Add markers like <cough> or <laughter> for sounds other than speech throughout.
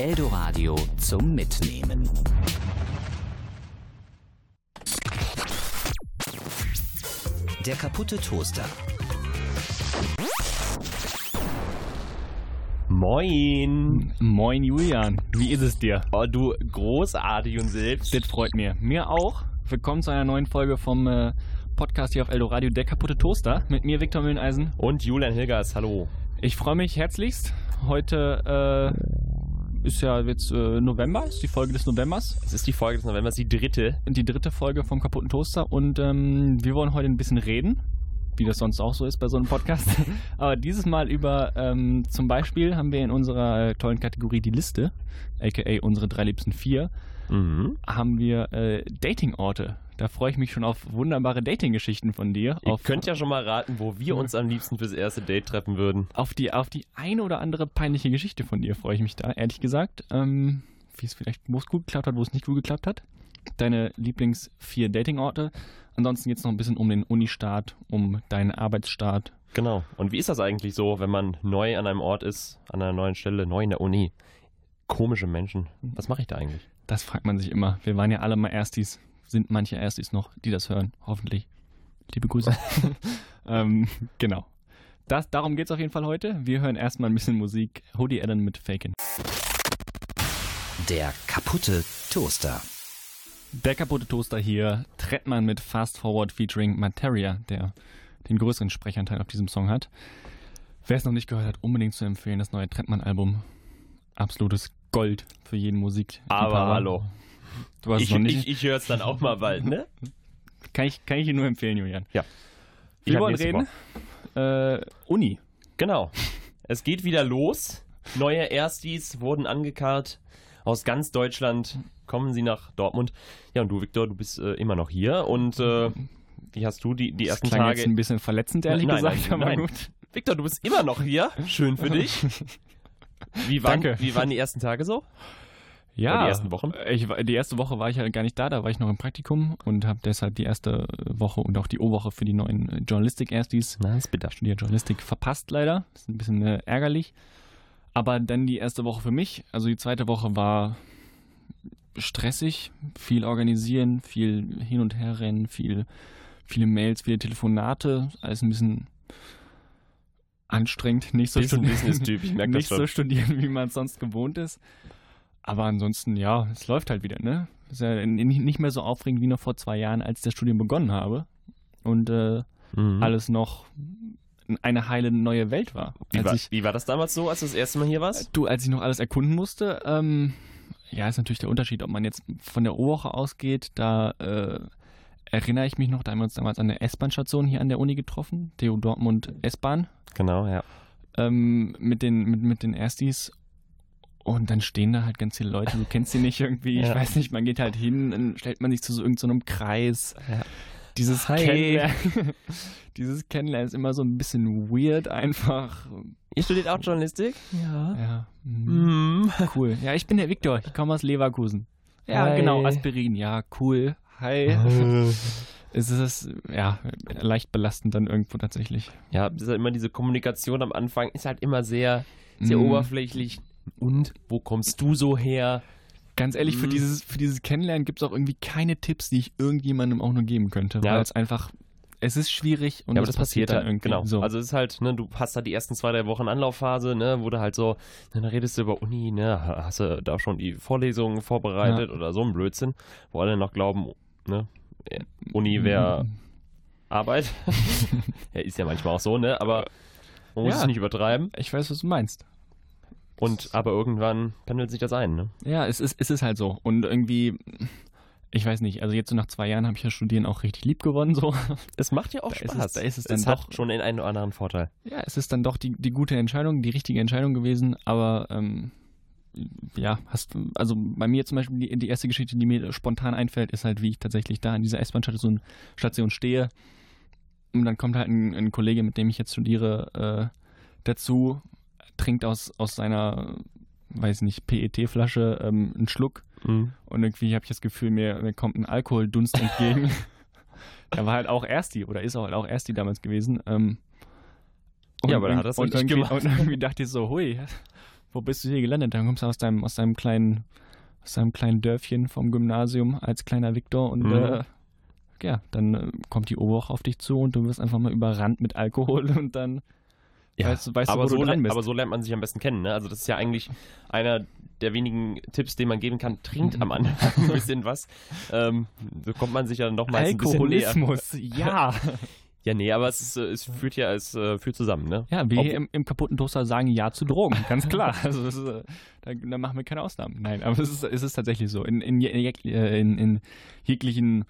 Eldoradio zum Mitnehmen. Der kaputte Toaster. Moin. Moin Julian, wie ist es dir? Oh, du großartig und selbst. Das freut mir. Mir auch. Willkommen zu einer neuen Folge vom äh, Podcast hier auf Eldoradio, der kaputte Toaster. Mit mir Viktor Mühleneisen. Und Julian Hilgers, hallo. Ich freue mich herzlichst. Heute äh, ist ja jetzt äh, November, ist die Folge des Novembers. Es ist die Folge des Novembers, die dritte. Die dritte Folge vom kaputten Toaster. Und ähm, wir wollen heute ein bisschen reden wie das sonst auch so ist bei so einem Podcast. <laughs> Aber dieses Mal über, ähm, zum Beispiel haben wir in unserer äh, tollen Kategorie die Liste, aka unsere drei liebsten vier, Mhm. haben wir äh, Datingorte. Da freue ich mich schon auf wunderbare Dating-Geschichten von dir. Ihr auf, könnt ja schon mal raten, wo wir uns am liebsten fürs erste Date treffen würden. auf, die, auf die eine oder andere peinliche Geschichte von dir freue ich mich da, ehrlich gesagt. Ähm, wie es vielleicht, wo es gut geklappt hat, wo es nicht gut geklappt hat. Deine Lieblings vier Datingorte. Ansonsten geht es noch ein bisschen um den Unistart, um deinen Arbeitsstart. Genau. Und wie ist das eigentlich so, wenn man neu an einem Ort ist, an einer neuen Stelle, neu in der Uni? Komische Menschen. Was mache ich da eigentlich? Das fragt man sich immer. Wir waren ja alle mal Erstis. Sind manche Erstis noch, die das hören? Hoffentlich. Liebe Grüße. <laughs> ähm, genau. Das, darum geht es auf jeden Fall heute. Wir hören erstmal ein bisschen Musik. Hoodie Allen mit Faken. Der kaputte Toaster. Der kaputte Toaster hier. Trettmann mit Fast Forward featuring Materia, der den größeren Sprechanteil auf diesem Song hat. Wer es noch nicht gehört hat, unbedingt zu empfehlen. Das neue Trettmann-Album. Absolutes Gold für jeden Musik. Aber hallo. Du hast Ich, noch nicht. ich, ich höre es dann auch mal bald, ne? <laughs> Kann ich, kann ich dir nur empfehlen, Julian. Ja. Wir wollen reden. Äh, Uni. Genau. Es geht wieder los. Neue Erstis wurden angekarrt. Aus ganz Deutschland kommen sie nach Dortmund. Ja, und du, Viktor, du bist äh, immer noch hier. Und äh, wie hast du die, die Das ersten klang Tage... jetzt ein bisschen verletzend, ehrlich Nein, gesagt, nein, aber nein. gut. Viktor, du bist immer noch hier. Schön für <laughs> dich. Wie waren, Danke. Wie waren die ersten Tage so? Ja, die ersten Wochen? Ich, war- die erste Woche war ich halt gar nicht da, da war ich noch im Praktikum und habe deshalb die erste Woche und auch die O-Woche für die neuen äh, Journalistik-Erstis Na, ist bitter. studiert Journalistik verpasst leider. Das ist ein bisschen äh, ärgerlich. Aber dann die erste Woche für mich, also die zweite Woche war stressig, viel organisieren, viel hin und her rennen, viel, viele Mails, viele Telefonate, alles ein bisschen anstrengend, nicht so, Bisschen studi- Business-Typ, ich merk <laughs> das nicht so studieren, wie man es sonst gewohnt ist. Aber ansonsten, ja, es läuft halt wieder, ne? Ist ja nicht mehr so aufregend wie noch vor zwei Jahren, als ich das Studium begonnen habe. Und äh, Mhm. alles noch eine heile neue Welt war. Wie war, ich, wie war das damals so, als du das erste Mal hier warst? du, als ich noch alles erkunden musste, ähm, ja, ist natürlich der Unterschied, ob man jetzt von der O-Woche ausgeht, da äh, erinnere ich mich noch, da haben wir uns damals an der S-Bahn-Station hier an der Uni getroffen, TU Dortmund S-Bahn, Genau, ja. ähm, mit, den, mit, mit den Erstis. Und dann stehen da halt ganz viele Leute, du kennst sie nicht irgendwie, ich Ja. weiß nicht, man geht halt hin, dann stellt man sich zu so irgendeinem Kreis. Ja. Dieses Hi. Kennenlernen, <laughs> dieses Kennenlernen ist immer so ein bisschen weird einfach. Ihr studiert auch Journalistik? Ja. Ja, mm, Mhm. cool. Ja, ich bin der Viktor, ich komme aus Leverkusen. Ja, Hi. genau, Aspirin, ja, cool. Hi. <laughs> es ist, ja, leicht belastend dann irgendwo tatsächlich. Ja, das ist halt immer diese Kommunikation am Anfang ist halt immer sehr, sehr Mm. oberflächlich. Und wo kommst du so her? Ganz ehrlich, für, Mhm. dieses, für dieses Kennenlernen gibt es auch irgendwie keine Tipps, die ich irgendjemandem auch nur geben könnte. Ja. Weil es einfach, es ist schwierig und ja, aber es das passiert dann halt. irgendwie. Genau. So. Also es ist halt, ne, du hast da die ersten zwei, drei Wochen Anlaufphase, ne, wo du halt so, ne, dann redest du über Uni, ne, hast du da schon die Vorlesungen vorbereitet oder so ein Blödsinn, wo alle noch glauben, ne, äh, Uni wäre Mhm. Arbeit. <laughs> ja, ist ja manchmal auch so, ne, aber man muss Ja. es nicht übertreiben. Ich weiß, was du meinst. Und aber irgendwann pendelt sich das ein, ne? Ja, es ist, es ist halt so. Und irgendwie, ich weiß nicht, also jetzt so nach zwei Jahren habe ich ja Studieren auch richtig lieb gewonnen. So. Es macht ja auch Da ist Spaß. es- da ist es dann es doch- schon den einen oder anderen Vorteil. Ja, es ist dann doch die, die gute Entscheidung, die richtige Entscheidung gewesen, aber ähm, ja, hast also bei mir zum Beispiel die, die erste Geschichte, die mir spontan einfällt, ist halt, wie ich tatsächlich da an dieser S-Bahn-Station Station stehe. Und dann kommt halt ein, ein Kollege, mit dem ich jetzt studiere, äh, dazu, trinkt aus, aus seiner, weiß nicht, PET-Flasche ähm, einen Schluck Mhm. und irgendwie habe ich das Gefühl, mir, mir kommt ein Alkoholdunst entgegen. <laughs> er war halt auch Ersti oder ist auch, halt auch Ersti damals gewesen. Ähm, Ja, aber er hat das und irgendwie, gemacht. Und irgendwie dachte ich so, hui, wo bist du hier gelandet? Dann kommst du aus deinem, aus deinem kleinen, aus deinem kleinen Dörfchen vom Gymnasium als kleiner Viktor und Mhm. äh, ja, dann äh, kommt die Oberwoche auf dich zu und du wirst einfach mal überrannt mit Alkohol <laughs> und dann weißt, du- weißt du, aber, so du dran le- bist. aber so lernt man sich am besten kennen. Ne? Also das ist ja eigentlich einer der wenigen Tipps, den man geben kann. Trinkt am Anfang <laughs> ein bisschen was. Ähm, so kommt man sich ja noch mal ein bisschen näher. Alkoholismus, <laughs> ja. Ja, nee, aber es, äh, es führt ja es äh, führt zusammen, ne? Ja, wir Ob- im, im kaputten Toaster sagen Ja zu Drogen, ganz klar. <laughs> Also ist, äh, da, da machen wir keine Ausnahmen. Nein, aber es ist, es ist tatsächlich so. In, in, in, in jeglichen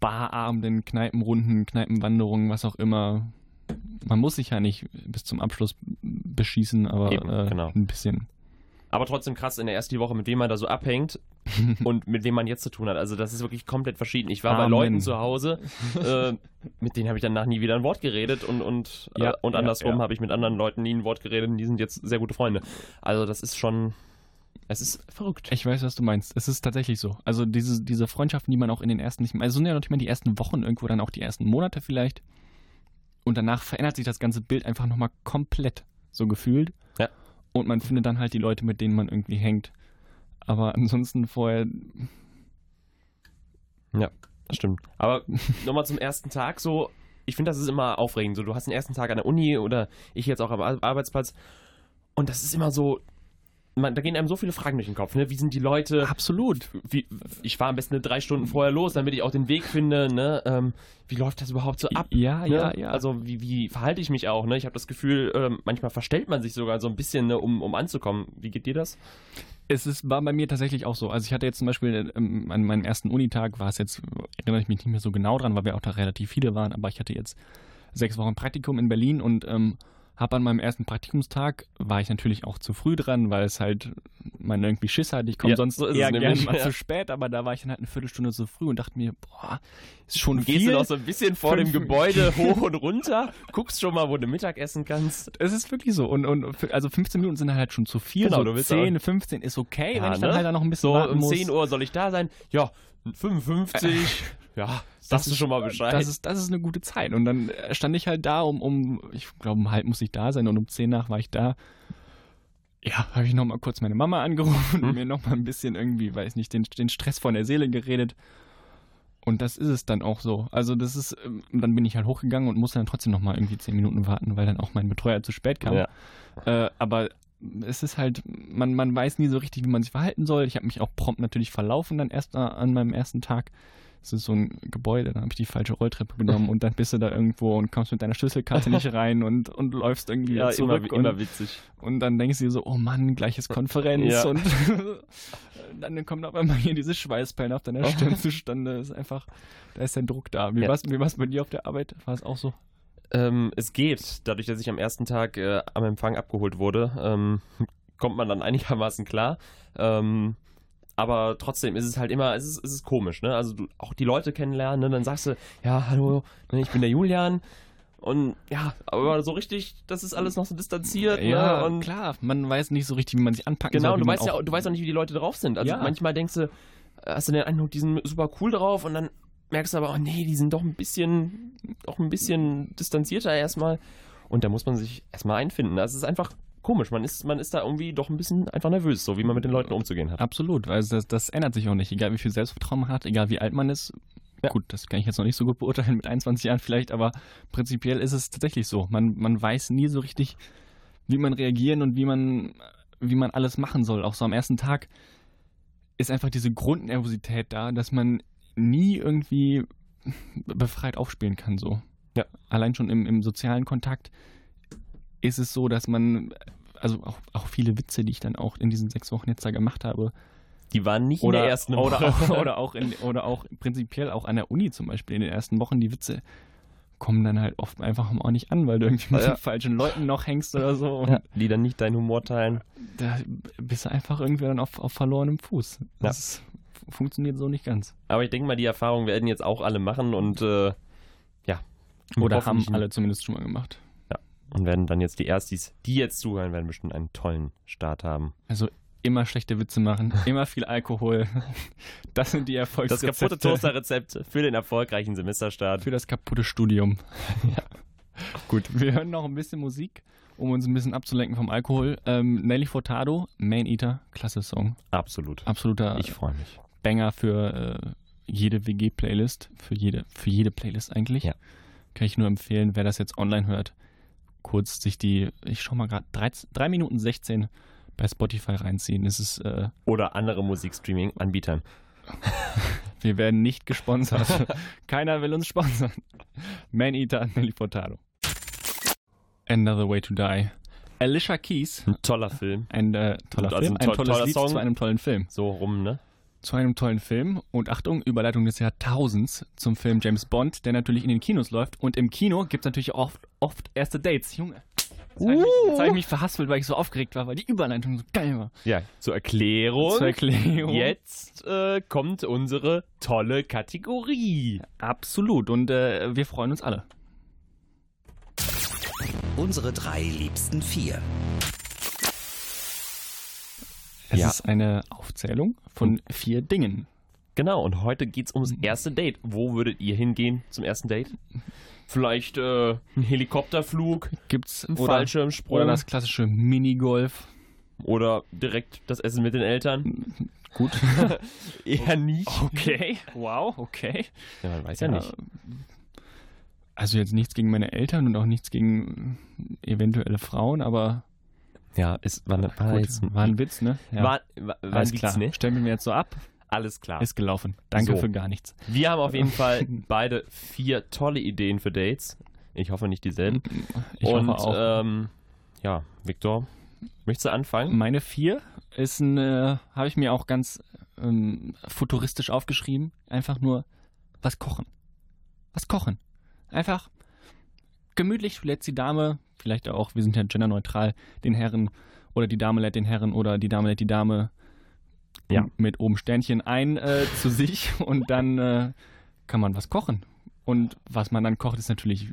Barabenden, Kneipenrunden, Kneipenwanderungen, was auch immer. Man muss sich ja nicht bis zum Abschluss beschießen, aber Eben, äh, genau. ein bisschen. Aber trotzdem krass in der ersten Woche, mit wem man da so abhängt <laughs> und mit wem man jetzt zu tun hat. Also das ist wirklich komplett verschieden. Ich war bei Amen. Leuten zu Hause, <laughs> äh, mit denen habe ich danach nie wieder ein Wort geredet und, und, Ja, äh, und ja, andersrum ja. habe ich mit anderen Leuten nie ein Wort geredet und die sind jetzt sehr gute Freunde. Also das ist schon, es ist verrückt. Ich weiß, was du meinst. Es ist tatsächlich so. Also diese, diese Freundschaften, die man auch in den ersten, nicht, also sind ja nicht mal die ersten Wochen, irgendwo dann auch die ersten Monate vielleicht. Und danach verändert sich das ganze Bild einfach nochmal komplett, so gefühlt. Ja. Und man findet dann halt die Leute, mit denen man irgendwie hängt. Aber ansonsten vorher, Das stimmt. Aber <laughs> nochmal zum ersten Tag so, ich finde, das ist immer aufregend. So, du hast den ersten Tag an der Uni oder ich jetzt auch am Ar- Arbeitsplatz und das ist immer so, man, da gehen einem so viele Fragen durch den Kopf. Ne? Wie sind die Leute? absolut. Wie, ich fahre am besten drei Stunden vorher los, damit ich auch den Weg finde. Ne? Ähm, wie läuft das überhaupt so ab? Ja, Ne? ja, ja. Also wie, wie verhalte ich mich auch? Ne? Ich habe das Gefühl, ähm, manchmal verstellt man sich sogar so ein bisschen, ne, um, um anzukommen. Wie geht dir das? Es ist, war bei mir tatsächlich auch so. Also ich hatte jetzt zum Beispiel ähm, an meinem ersten Unitag war es jetzt, erinnere ich mich nicht mehr so genau dran, weil wir auch da relativ viele waren, aber ich hatte jetzt sechs Wochen Praktikum in Berlin und habe an meinem ersten Praktikumstag, war ich natürlich auch zu früh dran, weil es halt, man irgendwie Schiss hatte. Ich komme Ja, sonst so eher gerne mal ja. zu spät, aber da war ich dann halt eine Viertelstunde zu früh und dachte mir, boah, ist schon Gehst viel. du noch so ein bisschen vor dem Gebäude <laughs> hoch und runter, guckst schon mal, wo du Mittag essen kannst. Es ist wirklich so. Und, und also 15 Minuten sind halt schon zu viel. Genau, so du willst 10, 15 ist okay, Ja, wenn ich dann ne? halt da noch ein bisschen So, um muss. 10 Uhr soll ich da sein. Ja, 55. <laughs> ja, sagst du schon mal Bescheid. Das ist, das ist eine gute Zeit. Und dann äh, stand ich halt da, um, um ich glaube, um halb muss ich da sein und um 10 nach war ich da. Ja, habe ich nochmal kurz meine Mama angerufen und Hm. mir nochmal ein bisschen irgendwie, weiß nicht, den, den Stress von der Seele geredet. Und das ist es dann auch so. Also das ist, ähm, dann bin ich halt hochgegangen und musste dann trotzdem nochmal irgendwie 10 Minuten warten, weil dann auch mein Betreuer zu spät kam. Ja. Äh, aber es ist halt, man, man weiß nie so richtig, wie man sich verhalten soll. Ich habe mich auch prompt natürlich verlaufen dann erst äh, an meinem ersten Tag. Es ist so ein Gebäude, dann habe ich die falsche Rolltreppe genommen und dann bist du da irgendwo und kommst mit deiner Schlüsselkarte nicht <laughs> rein und, und läufst irgendwie ja, immer, zurück. immer und, witzig. und dann denkst du dir so, oh Mann, gleiches Konferenz Ja. und <laughs> dann kommt auf einmal hier diese Schweißperlen auf deiner Stirn <laughs> zustande. Das ist einfach, da ist der Druck da. Wie Ja. wie war's bei dir auf der Arbeit? War es auch so? Ähm, es geht, dadurch, dass ich am ersten Tag äh, am Empfang abgeholt wurde, ähm, kommt man dann einigermaßen klar. Ähm, aber trotzdem ist es halt immer, es ist, es ist komisch, ne? Also du auch die Leute kennenlernen, ne? dann sagst du, ja, hallo, ne, ich bin der Julian. Und ja, aber so richtig, das ist alles noch so distanziert. ne? Und klar. Man weiß nicht so richtig, wie man sich anpacken Genau, soll. und wie du weißt ja, auch- auch- du weißt auch nicht, wie die Leute drauf sind. Also Ja. manchmal denkst du, hast du den Eindruck, die sind super cool drauf und dann merkst du aber, oh nee, die sind doch ein bisschen, doch ein bisschen distanzierter erstmal. Und da muss man sich erstmal einfinden. Das ist einfach komisch. Man ist, man ist da irgendwie doch ein bisschen einfach nervös, so wie man mit den Leuten umzugehen hat. Absolut, weil das, das ändert sich auch nicht. Egal wie viel Selbstvertrauen man hat, egal wie alt man ist. Ja. Gut, das kann ich jetzt noch nicht so gut beurteilen mit 21 Jahren vielleicht, aber prinzipiell ist es tatsächlich so. Man, man weiß nie so richtig, wie man reagieren und wie man, wie man alles machen soll. Auch so am ersten Tag ist einfach diese Grundnervosität da, dass man nie irgendwie befreit aufspielen kann. So. Ja. Allein schon im, im sozialen Kontakt ist es so, dass man, also auch, auch viele Witze, die ich dann auch in diesen sechs Wochen jetzt da gemacht habe, Die waren nicht oder, in der ersten oder, Woche. auch, <laughs> oder, auch in, oder auch prinzipiell auch an der Uni zum Beispiel in den ersten Wochen, die Witze kommen dann halt oft einfach auch nicht an, weil du irgendwie mit Ja. den falschen Leuten noch hängst oder so. Und ja, die dann nicht deinen Humor teilen. da bist du einfach irgendwie dann auf, auf verlorenem Fuß. Das funktioniert so nicht ganz. Aber ich denke mal, die Erfahrung werden jetzt auch alle machen und äh, ja. Oder haben alle zumindest schon mal gemacht. Und werden dann jetzt die Erstis, die jetzt zuhören, werden bestimmt einen tollen Start haben. Also immer schlechte Witze machen, <laughs> immer viel Alkohol. Das sind die Das Erfolgsrezepte. kaputte Toaster-Rezept für den erfolgreichen Semesterstart. Für das kaputte Studium. <laughs> ja. Gut, wir hören noch ein bisschen Musik um uns ein bisschen abzulenken vom Alkohol. Ähm, Nelly Furtado, Man Eater, klasse Song. Absolut. Absoluter Ich freue mich. Banger für äh, jede WG-Playlist, für jede, für jede Playlist eigentlich. Ja. Kann ich nur empfehlen, wer das jetzt online hört, kurz sich die, ich schau mal gerade, 3 Minuten 16 bei Spotify reinziehen. Es ist, äh, Oder andere Musikstreaming-Anbietern. <laughs> wir werden nicht gesponsert. <laughs> Keiner will uns sponsern. Man Eater, Nelly Furtado. Another Way to Die. Alicia Keys, Ein toller Film. ein äh, toller Also Film, ein ein to- tolles toller Lied Song. zu einem tollen Film. So rum, ne? Zu einem tollen Film. Und Achtung, Überleitung des Jahrtausends zum Film James Bond, der natürlich in den Kinos läuft. Und im Kino gibt es natürlich oft, oft erste Dates. Junge, jetzt habe ich, mich- jetzt hab ich mich verhaspelt, weil ich so aufgeregt war, weil die Überleitung so geil war. Ja, zur Erklärung. Zur Erklärung. Jetzt äh, kommt unsere tolle Kategorie. Absolut. Und äh, wir freuen uns alle. Unsere drei liebsten vier. Es Ja. ist eine Aufzählung von vier Dingen. Genau, und heute geht's ums erste Date. Wo würdet ihr hingehen zum ersten Date? Vielleicht äh, ein Helikopterflug, Gibt's ein oder, Fallschirmsprung oder das klassische Minigolf. oder direkt das Essen mit den Eltern? <laughs> Gut. <laughs> Eher nicht. Okay. Wow, okay. Ja, man weiß ja, nicht. Also jetzt nichts gegen meine Eltern und auch nichts gegen eventuelle Frauen, aber Ja, es war, war gut, jetzt ein, war ein Witz, ne? Ja. war, war, war Alles ein klar. Witz, ne? Stellen wir mir jetzt so ab. Alles klar. Ist gelaufen. Danke So. für gar nichts. Wir haben auf jeden <laughs> Fall beide vier tolle Ideen für Dates. Ich hoffe nicht dieselben. Ich und hoffe auch. Ähm, ja, Viktor, möchtest du anfangen? Meine vier ist ein, äh, habe ich mir auch ganz ähm, futuristisch aufgeschrieben. Einfach nur was kochen. Was kochen. Einfach gemütlich lädt die Dame, vielleicht auch, wir sind ja genderneutral, den Herren oder die Dame lädt den Herren oder die Dame lädt die Dame Ja. mit oben Sternchen ein äh, zu sich <laughs> und dann äh, kann man was kochen. Und was man dann kocht, ist natürlich,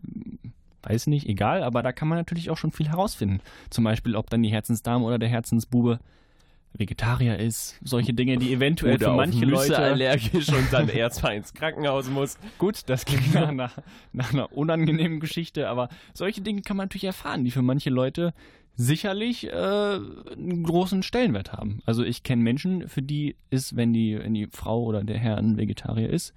weiß nicht, egal, aber da kann man natürlich auch schon viel herausfinden. Zum Beispiel, ob dann die Herzensdame oder der Herzensbube Vegetarier ist. Solche Dinge, die eventuell Oder für manche Leute allergisch und dann <laughs> erst mal ins Krankenhaus muss. Gut, das klingt <laughs> nach einer, nach einer unangenehmen Geschichte, aber solche Dinge kann man natürlich erfahren, die für manche Leute sicherlich äh, einen großen Stellenwert haben. Also ich kenne Menschen, für die ist, wenn die, wenn die Frau oder der Herr ein Vegetarier ist,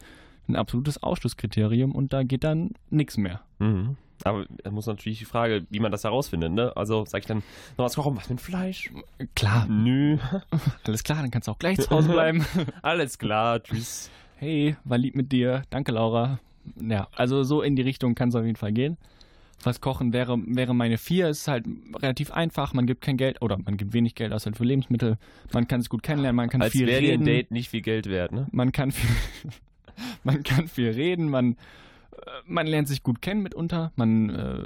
ein absolutes Ausschlusskriterium und da geht dann nichts mehr. Mhm. Aber da muss natürlich die Frage, wie man das herausfindet, ne? Also sag ich dann, noch was kochen, was mit Fleisch? Klar, Nö. <laughs> alles klar, dann kannst du auch gleich <laughs> zu Hause bleiben. <laughs> Alles klar, tschüss. hey, war lieb mit dir, danke Laura. Ja, also so in die Richtung kann es auf jeden Fall gehen. Was kochen wäre, wäre meine vier, ist halt relativ einfach, man gibt kein Geld oder man gibt wenig Geld aus halt für Lebensmittel, man kann es gut kennenlernen, man kann Als viel wäre dir reden, ein Date nicht viel Geld wert, ne? man kann viel, man kann viel reden, man, man lernt sich gut kennen mitunter, man äh,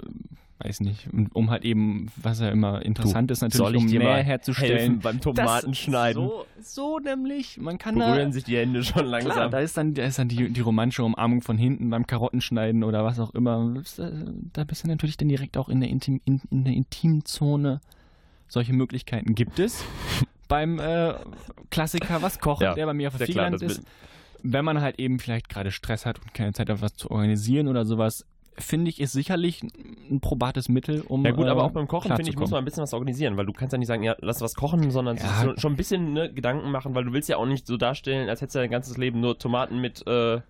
weiß nicht, um- halt eben, was ja immer interessant ist, natürlich, um mal herzustellen. beim Tomatenschneiden? So, so nämlich, man kann da Berühren sich die Hände schon langsam. Klar, da ist dann, da ist dann die, die romantische Umarmung von hinten beim Karottenschneiden oder was auch immer. Äh, Da bist du natürlich dann direkt auch in der, Intim, in, in der Intimzone. Solche Möglichkeiten gibt es. <laughs> beim äh, Klassiker was kochen, Ja, der bei mir auf der das ist. Wenn man halt eben vielleicht gerade Stress hat und keine Zeit hat, was zu organisieren oder sowas, finde ich, ist sicherlich ein probates Mittel, um. Ja gut, aber äh, auch beim Kochen, finde ich, muss man ein bisschen was organisieren, weil du kannst ja nicht sagen, ja, lass was kochen, sondern Ja. schon ein bisschen ne, Gedanken machen, weil du willst ja auch nicht so darstellen, als hättest du dein ganzes Leben nur Tomaten mit, äh,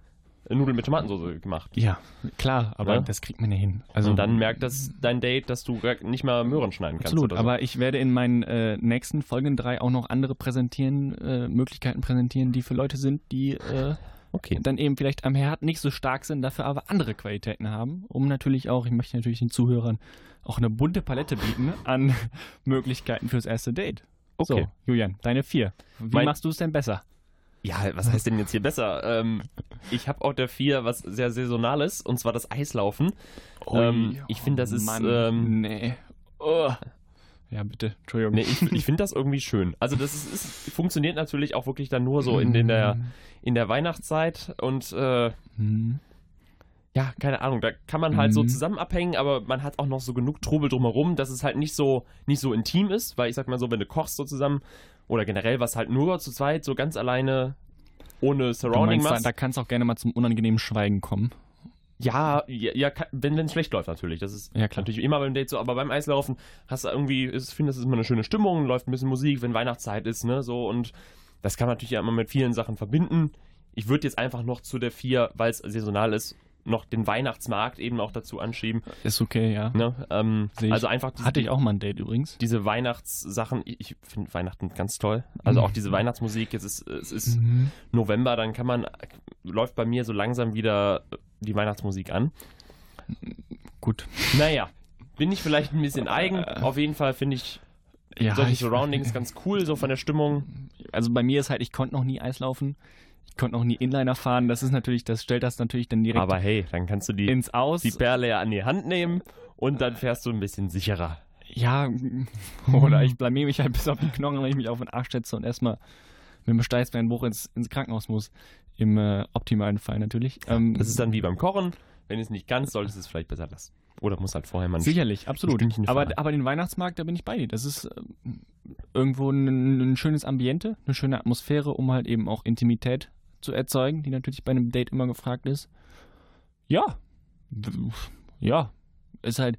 Nudeln mit Tomatensauce gemacht. Ja, klar, aber Ja? das kriegt man ja hin. Also, und dann merkt das dein Date, dass du nicht mal Möhren schneiden kannst. Absolut, so. aber ich werde in meinen äh, nächsten folgenden drei auch noch andere präsentieren, äh, Möglichkeiten präsentieren, die für Leute sind, die äh, okay. dann eben vielleicht am Herd nicht so stark sind, dafür aber andere Qualitäten haben, um natürlich auch, ich möchte natürlich den Zuhörern auch eine bunte Palette bieten an <laughs> Möglichkeiten fürs erste Date. Okay. So, Julian, deine vier. Wie Mein- machst du es denn besser? Ja, was heißt denn jetzt hier besser? Ähm, ich habe auch der vier was sehr Saisonales, und zwar das Eislaufen. Ähm, ich finde, das ist, ähm, nee. Oh. Ja, bitte, Entschuldigung. Nee, ich, ich finde das irgendwie schön. Also das ist, ist, funktioniert natürlich auch wirklich dann nur so in, den der, in der Weihnachtszeit und äh, Hm. ja, keine Ahnung, da kann man halt so Mhm. zusammen abhängen, aber man hat auch noch so genug Trubel drumherum, dass es halt nicht so, nicht so intim ist, weil ich sag mal so, wenn du kochst so zusammen oder generell was halt nur zu zweit, so ganz alleine ohne Surrounding meinst, da, machst. da kann es auch gerne mal zum unangenehmen Schweigen kommen. Ja, ja, ja wenn es schlecht läuft natürlich. Das ist Ja, klar. natürlich immer beim Date so, aber beim Eislaufen hast du irgendwie, ich finde, das ist immer eine schöne Stimmung, läuft ein bisschen Musik, wenn Weihnachtszeit ist, ne, so und das kann man natürlich ja immer mit vielen Sachen verbinden. Ich würde jetzt einfach noch zu der vier, weil es saisonal ist, noch den Weihnachtsmarkt eben auch dazu anschieben. Ist okay, ja. Ne? Ähm, also einfach diese, Hatte ich auch mal ein Date übrigens. diese Weihnachtssachen. Ich, finde Weihnachten ganz toll. Also auch Mhm. diese Weihnachtsmusik. Jetzt ist es ist November, dann kann man läuft bei mir so langsam wieder die Weihnachtsmusik an. Gut. Naja, bin ich vielleicht ein bisschen eigen. Auf jeden Fall finde ich Ja, solche ich, Surroundings ganz cool, so von der Stimmung. also bei mir ist halt, ich konnte noch nie Eislaufen. Ich konnte noch nie Inliner fahren. Das ist natürlich, das stellt das natürlich dann direkt Aber hey, dann kannst du die, ins Aus. die Perle ja an die Hand nehmen und dann fährst du ein bisschen sicherer. Ja, <laughs> oder ich blamier mich halt bis auf den Knochen, wenn ich mich auf den Arsch setze und erstmal mit einem Steißbeinbruch ins, ins Krankenhaus muss. Im äh, optimalen Fall natürlich. Ähm, Das ist dann wie beim Kochen. Wenn es nicht ganz, solltest du es vielleicht besser lassen. Oder muss halt vorher mal sicherlich, absolut. Aber, aber den Weihnachtsmarkt, da bin ich bei dir. Das ist ähm, irgendwo ein, ein schönes Ambiente, eine schöne Atmosphäre, um halt eben auch Intimität zu erzeugen, die natürlich bei einem Date immer gefragt ist. Ja, ja, ist halt,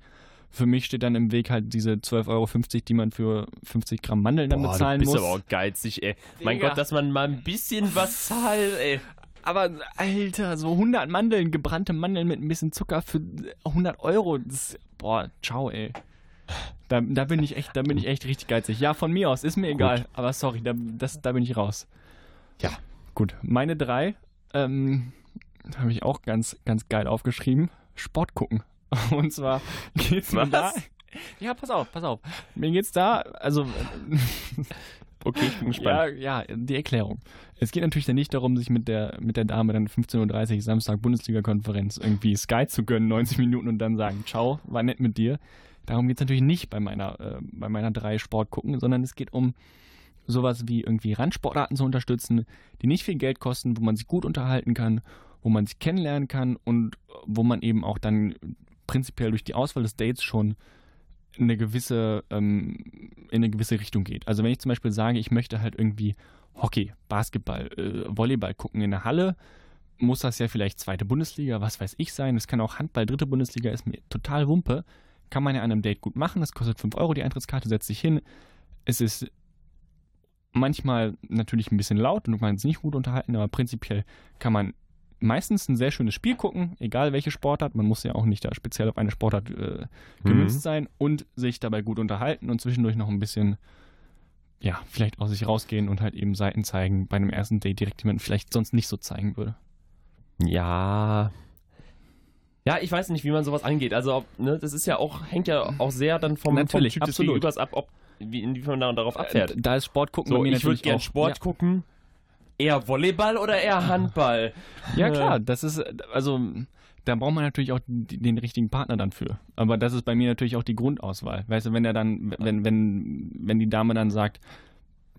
für mich steht dann im Weg halt diese 12,50 Euro, die man für 50 Gramm Mandeln dann Boah, bezahlen du bist muss. aber auch geizig, ey. Mein Digga. Gott, dass man mal ein bisschen was zahlt, ey. Aber Alter, so 100 Mandeln, gebrannte Mandeln mit ein bisschen Zucker für 100 Euro. Das, boah, ciao, ey. Da, da bin ich echt, da bin ich echt richtig geizig. Ja, von mir aus, ist mir egal. Aber sorry, da, das, da bin ich raus. Ja. Gut, meine drei ähm, habe ich auch ganz, ganz geil aufgeschrieben. Sport gucken. <laughs> Und zwar geht's mir Was? da. Ja, pass auf, pass auf. Mir geht's da, also <laughs> Okay, ich bin gespannt. <laughs> ja, ja, die Erklärung. Es geht natürlich dann nicht darum, sich mit der, mit der Dame dann 15.30 Uhr Samstag Bundesliga-Konferenz irgendwie Sky zu gönnen, 90 Minuten und dann sagen, ciao, war nett mit dir. Darum geht es natürlich nicht bei meiner, äh, bei meiner drei Sport gucken, sondern es geht um sowas wie irgendwie Randsportarten zu unterstützen, die nicht viel Geld kosten, wo man sich gut unterhalten kann, wo man sich kennenlernen kann und wo man eben auch dann prinzipiell durch die Auswahl des Dates schon eine gewisse, ähm, in eine gewisse Richtung geht. Also wenn ich zum Beispiel sage, ich möchte halt irgendwie Hockey, Basketball, äh, Volleyball gucken in der Halle, muss das ja vielleicht zweite Bundesliga, was weiß ich sein. Es kann auch Handball, dritte Bundesliga, ist mir total Wumpe. Kann man ja an einem Date gut machen. Das kostet 5 Euro die Eintrittskarte, setzt sich hin. Es ist manchmal natürlich ein bisschen laut und man es nicht gut unterhalten, aber prinzipiell kann man meistens ein sehr schönes Spiel gucken, egal welche Sportart. Man muss ja auch nicht da speziell auf eine Sportart äh, gemünzt Mhm. sein und sich dabei gut unterhalten und zwischendurch noch ein bisschen, ja, vielleicht aus sich rausgehen und halt eben Seiten zeigen bei einem ersten Date direkt, die man vielleicht sonst nicht so zeigen würde. Ja. Ja, ich weiß nicht, wie man sowas angeht. Also, ob, ne, das ist ja auch, hängt ja auch sehr dann vom, Natürlich, vom Typ des absolut. Gegenübers ab, ob, wie, inwiefern man darauf abfährt. Äh, Da ist Sport gucken so, bei mir ich würde natürlich gern auch- Sport ja. gucken. Eher Volleyball oder eher Handball? Ja, Äh, klar, das ist, also, da braucht man natürlich auch den richtigen Partner dann für. Aber das ist bei mir natürlich auch die Grundauswahl. Weißt du, wenn er dann, wenn, wenn, wenn die Dame dann sagt,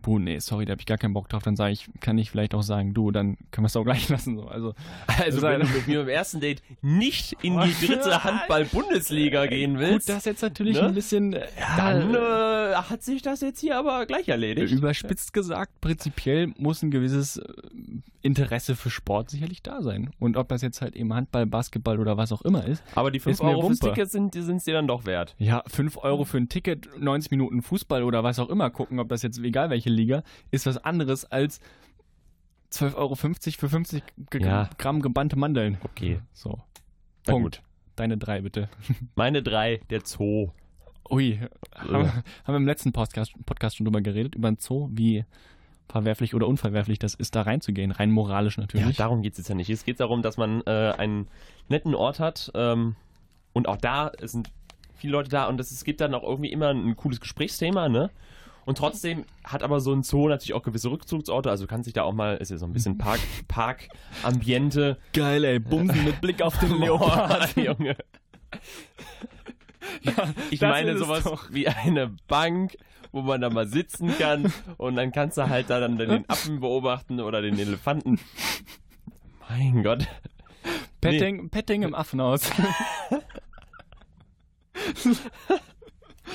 puh, nee, sorry, da habe ich gar keinen Bock drauf, dann sage ich, kann ich vielleicht auch sagen, du, dann können wir es auch gleich <laughs> lassen. So. Also, Also, wenn du mit mir beim ersten Date nicht in die dritte Handball-Bundesliga gehen willst, gut, das jetzt natürlich ne? ein bisschen, äh, dann ja, äh, hat sich das jetzt hier aber gleich erledigt. Überspitzt gesagt, prinzipiell muss ein gewisses äh, Interesse für Sport sicherlich da sein. Und ob das jetzt halt eben Handball, Basketball oder was auch immer ist. Aber die 5 Ist mir Euro fürs. Ticket sind es dir dann doch wert. Ja, 5 Euro für ein Ticket, 90 Minuten Fußball oder was auch immer gucken, ob das jetzt egal welche Liga, ist was anderes als 12,50 Euro für 50 G Ja. Gramm gebannte Mandeln. Okay. So. Punkt. Deine drei bitte. <laughs> Meine drei, der Zoo. Ui, haben, wir- haben wir im letzten Podcast, Podcast schon drüber geredet, über ein Zoo, wie verwerflich oder unverwerflich das ist, da reinzugehen, rein moralisch Ja, natürlich. darum geht es jetzt ja nicht. Es geht darum, dass man äh, einen netten Ort hat ähm, und auch da sind viele Leute da und es, es gibt dann auch irgendwie immer ein cooles Gesprächsthema, ne? Und trotzdem hat aber so ein Zoo natürlich auch gewisse Rückzugsorte, also kann sich da auch mal, ist ja so ein bisschen Park, Park-Ambiente. Geil, ey, Bumsen mit Blick auf den <laughs> Leopard. <laughs> Junge. ich das meine sowas doch. wie eine Bank, wo man da mal sitzen kann und dann kannst du halt da dann den <laughs> Affen beobachten oder den Elefanten. Mein Gott. Petting, Petting im Affenhaus.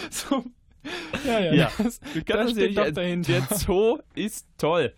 so. Ja, ja. Ja. Das, Du das kannst steht nicht dahinter. Der Zoo ist toll.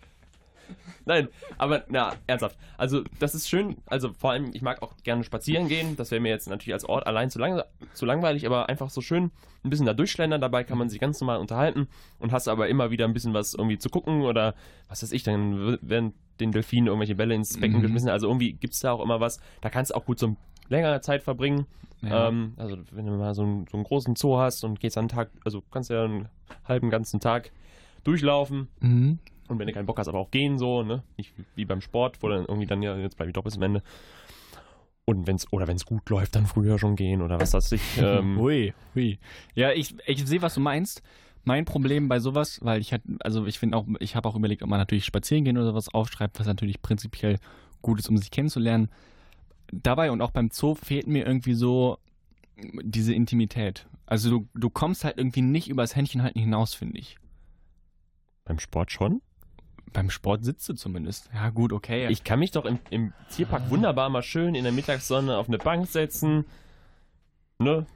Nein, aber na, ernsthaft. Also, das ist schön. Also, vor allem, ich mag auch gerne spazieren gehen. Das wäre mir jetzt natürlich als Ort allein zu, lang, zu langweilig, aber einfach so schön ein bisschen da durchschlendern. Dabei kann man sich ganz normal unterhalten und hast aber immer wieder ein bisschen was irgendwie zu gucken oder was weiß ich, dann werden den Delfinen irgendwelche Bälle ins Becken Mhm. geschmissen. Also, irgendwie gibt es da auch immer was. Da kannst du auch gut so längere Zeit verbringen. Ja. Ähm, also, wenn du mal so einen, so einen großen Zoo hast und gehst einen Tag, also kannst du ja einen halben ganzen Tag durchlaufen. Mhm. Und wenn du keinen Bock hast, aber auch gehen so, ne? Nicht wie beim Sport, wo dann irgendwie dann ja, jetzt bleibe ich doch bis zum Ende. Und wenn's, oder wenn es gut läuft, dann früher schon gehen oder was weiß ich. <laughs> Ähm, Hui, hui. Ja, ich, ich sehe, was du meinst. Mein Problem bei sowas, weil ich halt, also ich finde auch, ich habe auch überlegt, ob man natürlich spazieren gehen oder sowas aufschreibt, was natürlich prinzipiell gut ist, um sich kennenzulernen. Dabei und auch beim Zoo fehlt mir irgendwie so diese Intimität. Also du, du kommst halt irgendwie nicht übers Händchenhalten hinaus, finde ich. beim Sport schon? Beim Sport sitzt du zumindest. Ja, gut, okay. Ich kann mich doch im, im Tierpark wunderbar mal schön in der Mittagssonne auf eine Bank setzen. Ne?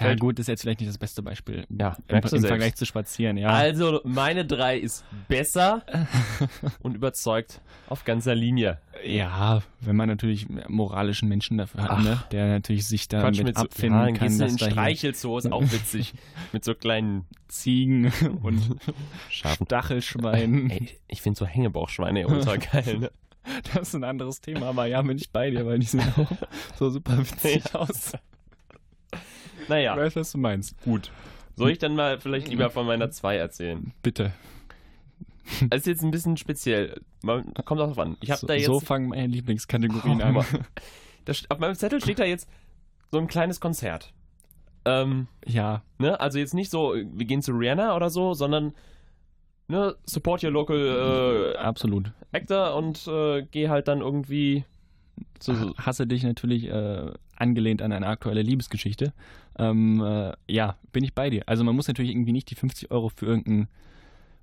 Ja, gut, ist jetzt vielleicht nicht das beste Beispiel. Ja, Im, im. Vergleich zu spazieren, ja. Also, meine drei ist besser <laughs> und überzeugt auf ganzer Linie. Ja, wenn man natürlich moralischen Menschen dafür hat, Ach. ne, der natürlich sich da Quatsch mit mit so, abfinden ja, kann, dass in da Streichelzoo, ist auch <laughs> witzig. mit so kleinen Ziegen <laughs> und Schafen. Stachelschweinen. Ey, ich finde so Hängebauchschweine ultra geil. Ne? Das ist ein anderes Thema, aber ja, bin ich bei dir, weil die sehen auch so super witzig aus. Naja, Ich weiß, was du meinst. Gut, soll ich dann mal vielleicht lieber von meiner 2 erzählen? bitte. Das ist jetzt ein bisschen speziell. Man, kommt auch drauf an. Ich habe so, da jetzt. so fangen meine Lieblingskategorien Oh, an. Mann. da, st- auf meinem Zettel steht da jetzt so ein kleines Konzert. Ähm, Ja, ne? Also jetzt nicht so, wir gehen zu Rihanna oder so, sondern ne, support your local äh, absolut. actor und äh, geh halt dann irgendwie zu. so- Hasse dich natürlich äh, angelehnt an eine aktuelle Liebesgeschichte. Ähm, äh, ja, bin ich bei dir. Also man muss natürlich irgendwie nicht die 50 Euro für irgendein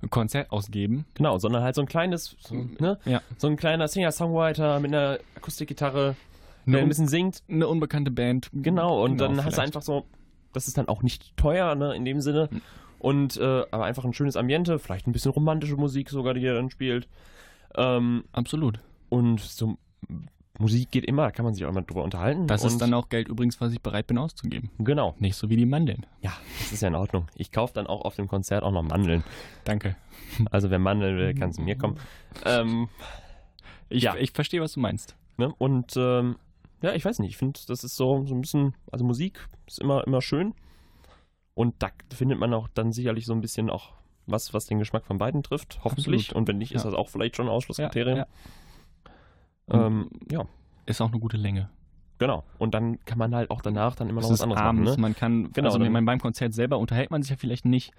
Konzert ausgeben. Genau, sondern halt so ein kleines, so, ne? Ja. So ein kleiner Singer-Songwriter mit einer Akustikgitarre, der ein bisschen singt. eine unbekannte Band. Genau, und dann hast du vielleicht. einfach so, das ist dann auch nicht teuer, ne, in dem Sinne. Hm. Und, äh, aber einfach ein schönes Ambiente, vielleicht ein bisschen romantische Musik sogar, die er dann spielt. Ähm, Absolut. und so Musik geht immer, da kann man sich auch immer drüber unterhalten. Das ist dann auch Geld übrigens, was ich bereit bin auszugeben. Genau, Nicht so wie die Mandeln. ja, das ist ja in Ordnung. Ich kaufe dann auch auf dem Konzert auch noch Mandeln. Danke. Also wer Mandeln will, kann zu mir kommen. Ähm, Ich, Ja. ich verstehe, was du meinst. Ne? Und ähm, ja, ich weiß nicht, ich finde, das ist so, so ein bisschen, also Musik ist immer, immer schön. Und da findet man auch dann sicherlich so ein bisschen auch was, was den Geschmack von beiden trifft, hoffentlich. Absolut. Und wenn nicht, ist Ja. das auch vielleicht schon ein Ausschlusskriterium. Ja, Ähm, ja, Ist auch eine gute Länge. genau. Und dann kann man halt auch danach dann immer Es noch was anderes abends, machen. Ne? man kann, Genau, also dann- beim Konzert selber unterhält man sich ja vielleicht nicht,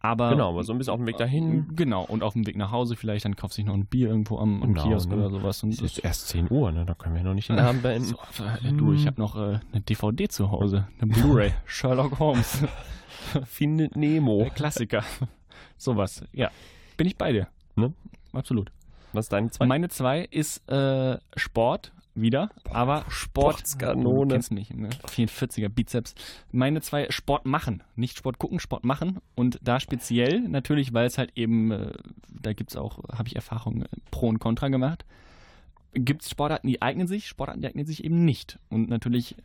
aber Genau, aber so ein bisschen auf dem Weg dahin. Genau, und auf dem Weg nach Hause vielleicht, dann kaufst du dich noch ein Bier irgendwo am, am Genau, Kiosk ne? oder sowas. Und Es ist erst 10 Uhr, ne? Da können wir noch nicht den Abend beenden. so, äh, du, ich habe noch äh, eine DVD zu Hause, eine <laughs> Blu-ray, Sherlock Holmes, <laughs> Findet Nemo. der Klassiker. Sowas, ja. Bin ich bei dir. Ne? Absolut. Was ist deine zwei? Meine zwei ist äh, Sport wieder, aber Sport. Sportskanone. Du kennst mich, ne? 44er Bizeps. Meine zwei Sport machen, nicht Sport gucken, Sport machen und da speziell natürlich, weil es halt eben, äh, da gibt es auch, habe ich Erfahrungen äh, pro und contra gemacht. Gibt es Sportarten, die eignen sich, Sportarten, die eignen sich eben nicht. Und natürlich,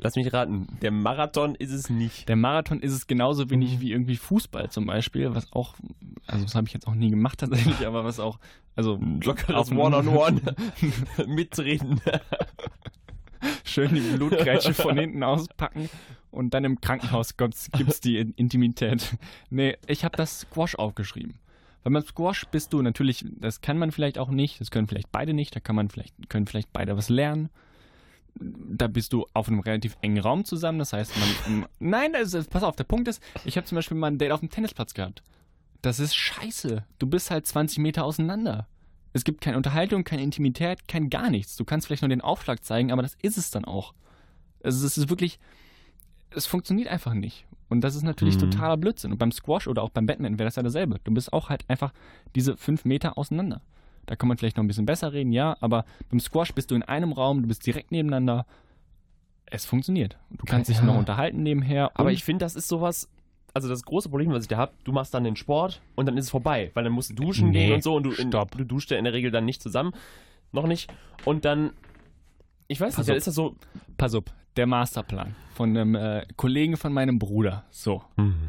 Lass mich raten, der Marathon ist es nicht. der Marathon ist es genauso wenig wie irgendwie Fußball zum Beispiel, was auch, also das habe ich jetzt auch nie gemacht tatsächlich, aber was auch, also lockeres One-on-One. <laughs> Mitreden. schön die Blutgrätsche von hinten auspacken und dann im Krankenhaus gibt es die In- Intimität. Nee, ich habe das Squash aufgeschrieben. Weil beim Squash bist du natürlich, das kann man vielleicht auch nicht, das können vielleicht beide nicht, da kann man vielleicht, können vielleicht beide was lernen. Da bist du auf einem relativ engen Raum zusammen, das heißt, man. Nein, also, pass auf, der Punkt ist, ich habe zum Beispiel mal ein Date auf dem Tennisplatz gehabt. Das ist scheiße. Du bist halt 20 Meter auseinander. Es gibt keine Unterhaltung, keine Intimität, kein gar nichts. Du kannst vielleicht nur den Aufschlag zeigen, aber das ist es dann auch. Also es ist wirklich, es funktioniert einfach nicht. Und das ist natürlich Mhm. totaler Blödsinn. Und beim Squash oder auch beim Badminton wäre das ja dasselbe. Du bist auch halt einfach diese fünf Meter auseinander. Da kann man vielleicht noch ein bisschen besser reden, ja, aber beim Squash bist du in einem Raum, du bist direkt nebeneinander. Es funktioniert. Du kannst dich Ja. noch unterhalten nebenher. Aber ich finde, das ist sowas, also das große Problem, was ich da habe, du machst dann den Sport und dann ist es vorbei, weil dann musst du duschen Nee, gehen und so und du, in, du duschst ja in der Regel dann nicht zusammen. Noch nicht. Und dann, ich weiß Pass nicht, dann ist das so. Pass auf, der Masterplan von einem äh, Kollegen von meinem Bruder. So,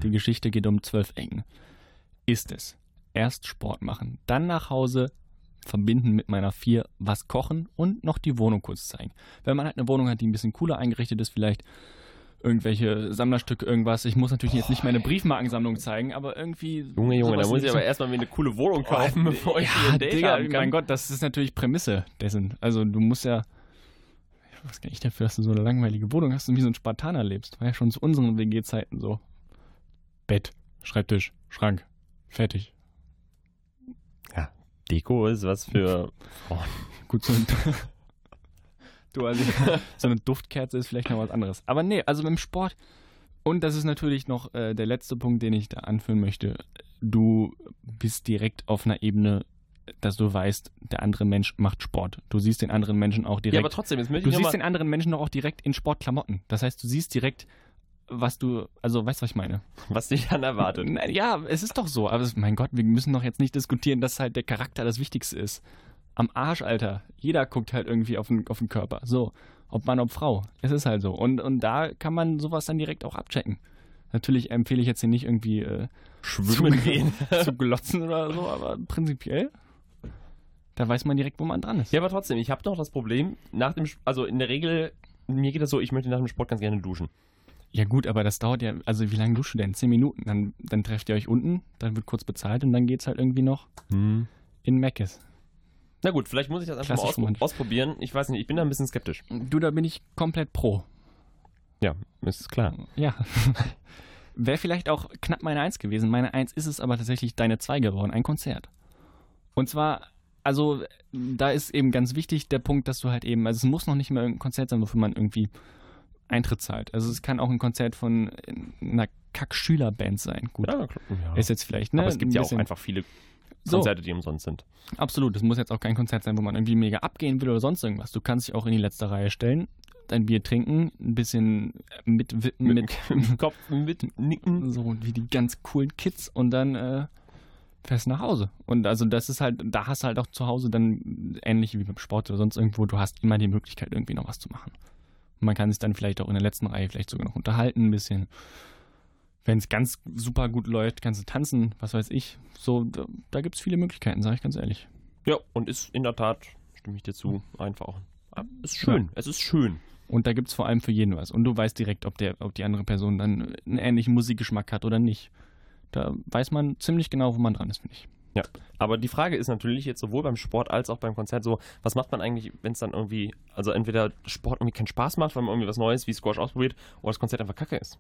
die Geschichte geht um zwölf Ecken. Ist es. Erst Sport machen, dann nach Hause verbinden mit meiner vier, was kochen und noch die Wohnung kurz zeigen. Wenn man halt eine Wohnung hat, die ein bisschen cooler eingerichtet ist, vielleicht irgendwelche Sammlerstücke, irgendwas. Ich muss natürlich jetzt nicht meine Briefmarkensammlung zeigen, aber irgendwie. Junge, Junge, da muss ich aber erstmal mir eine coole Wohnung kaufen, bevor ich hier ja, ein Date Digga, haben kann. mein Gott, das ist natürlich Prämisse dessen. Also du musst ja, was kann ich dafür, dass du so eine langweilige Wohnung hast und wie so ein Spartaner lebst. War ja schon zu unseren WG-Zeiten so. Bett, Schreibtisch, Schrank, fertig. Deko ist was für. Gut, so, ein, <laughs> du, also, so eine Duftkerze ist vielleicht noch was anderes. Aber nee, also beim Sport. Und das ist natürlich noch äh, der letzte Punkt, den ich da anführen möchte. Du bist direkt auf einer Ebene, dass du weißt, der andere Mensch macht Sport. Du siehst den anderen Menschen auch direkt. Ja, aber trotzdem, jetzt möchte du siehst den anderen Menschen doch auch direkt in Sportklamotten. Das heißt, du siehst direkt, was du, also weißt du, was ich meine? Was dich dann erwartet. Ja, es ist doch so. Aber mein Gott, wir müssen doch jetzt nicht diskutieren, dass halt der Charakter das Wichtigste ist. Am Arsch, Alter. Jeder guckt halt irgendwie auf den, auf den Körper. So. Ob Mann, ob Frau. Es ist halt so. Und, und da kann man sowas dann direkt auch abchecken. Natürlich empfehle ich jetzt hier nicht irgendwie äh, Schwimmen zu, gehen. <laughs> zu glotzen oder so, aber prinzipiell, da weiß man direkt, wo man dran ist. Ja, aber trotzdem, ich habe doch das Problem, nach dem, also in der Regel, mir geht das so, ich möchte nach dem Sport ganz gerne duschen. Ja gut, aber das dauert ja, also wie lange duschst du denn? Zehn Minuten. Dann, dann trefft ihr euch unten, dann wird kurz bezahlt und dann geht's halt irgendwie noch in Meckes. Na gut, vielleicht muss ich das einfach mal Klassisch auspro romantisch. ausprobieren. Ich weiß nicht, ich bin da ein bisschen skeptisch. Du, da bin ich komplett pro. Ja, ist klar. Ja. <laughs> Wäre vielleicht auch knapp meine Eins gewesen. Meine Eins ist es aber tatsächlich deine Zwei geworden, ein Konzert. Und zwar, also da ist eben ganz wichtig der Punkt, dass du halt eben, also es muss noch nicht mal irgendein Konzert sein, wofür man irgendwie Eintritt zahlt. Also es kann auch ein Konzert von einer Kack-Schülerband sein. Gut, Ja. Ja. ist jetzt vielleicht, ne? aber es gibt ein ja auch einfach viele So. Konzerte, die umsonst sind. Absolut, es muss jetzt auch kein Konzert sein, wo man irgendwie mega abgehen will oder sonst irgendwas. Du kannst dich auch in die letzte Reihe stellen, dein Bier trinken, ein bisschen mitwippen mit, mit <laughs> Kopf mitnicken. so wie die ganz coolen Kids und dann äh, fährst nach Hause. Und also das ist halt, da hast du halt auch zu Hause dann ähnlich wie beim Sport oder sonst irgendwo, du hast immer die Möglichkeit, irgendwie noch was zu machen. Man kann sich dann vielleicht auch in der letzten Reihe vielleicht sogar noch unterhalten ein bisschen. Wenn es ganz super gut läuft, kannst du tanzen, was weiß ich. So, da, da gibt es viele Möglichkeiten, sage ich ganz ehrlich. Ja, und ist in der Tat, stimme ich dir zu, einfach auch. Ist schön, es ist schön. Und da gibt es vor allem für jeden was. Und du weißt direkt, ob, der, ob die andere Person dann einen ähnlichen Musikgeschmack hat oder nicht. Da weiß man ziemlich genau, wo man dran ist, finde ich. Ja, aber die Frage ist natürlich jetzt sowohl beim Sport als auch beim Konzert so, was macht man eigentlich, wenn es dann irgendwie, also entweder Sport irgendwie keinen Spaß macht, weil man irgendwie was Neues wie Squash ausprobiert, oder das Konzert einfach kacke ist.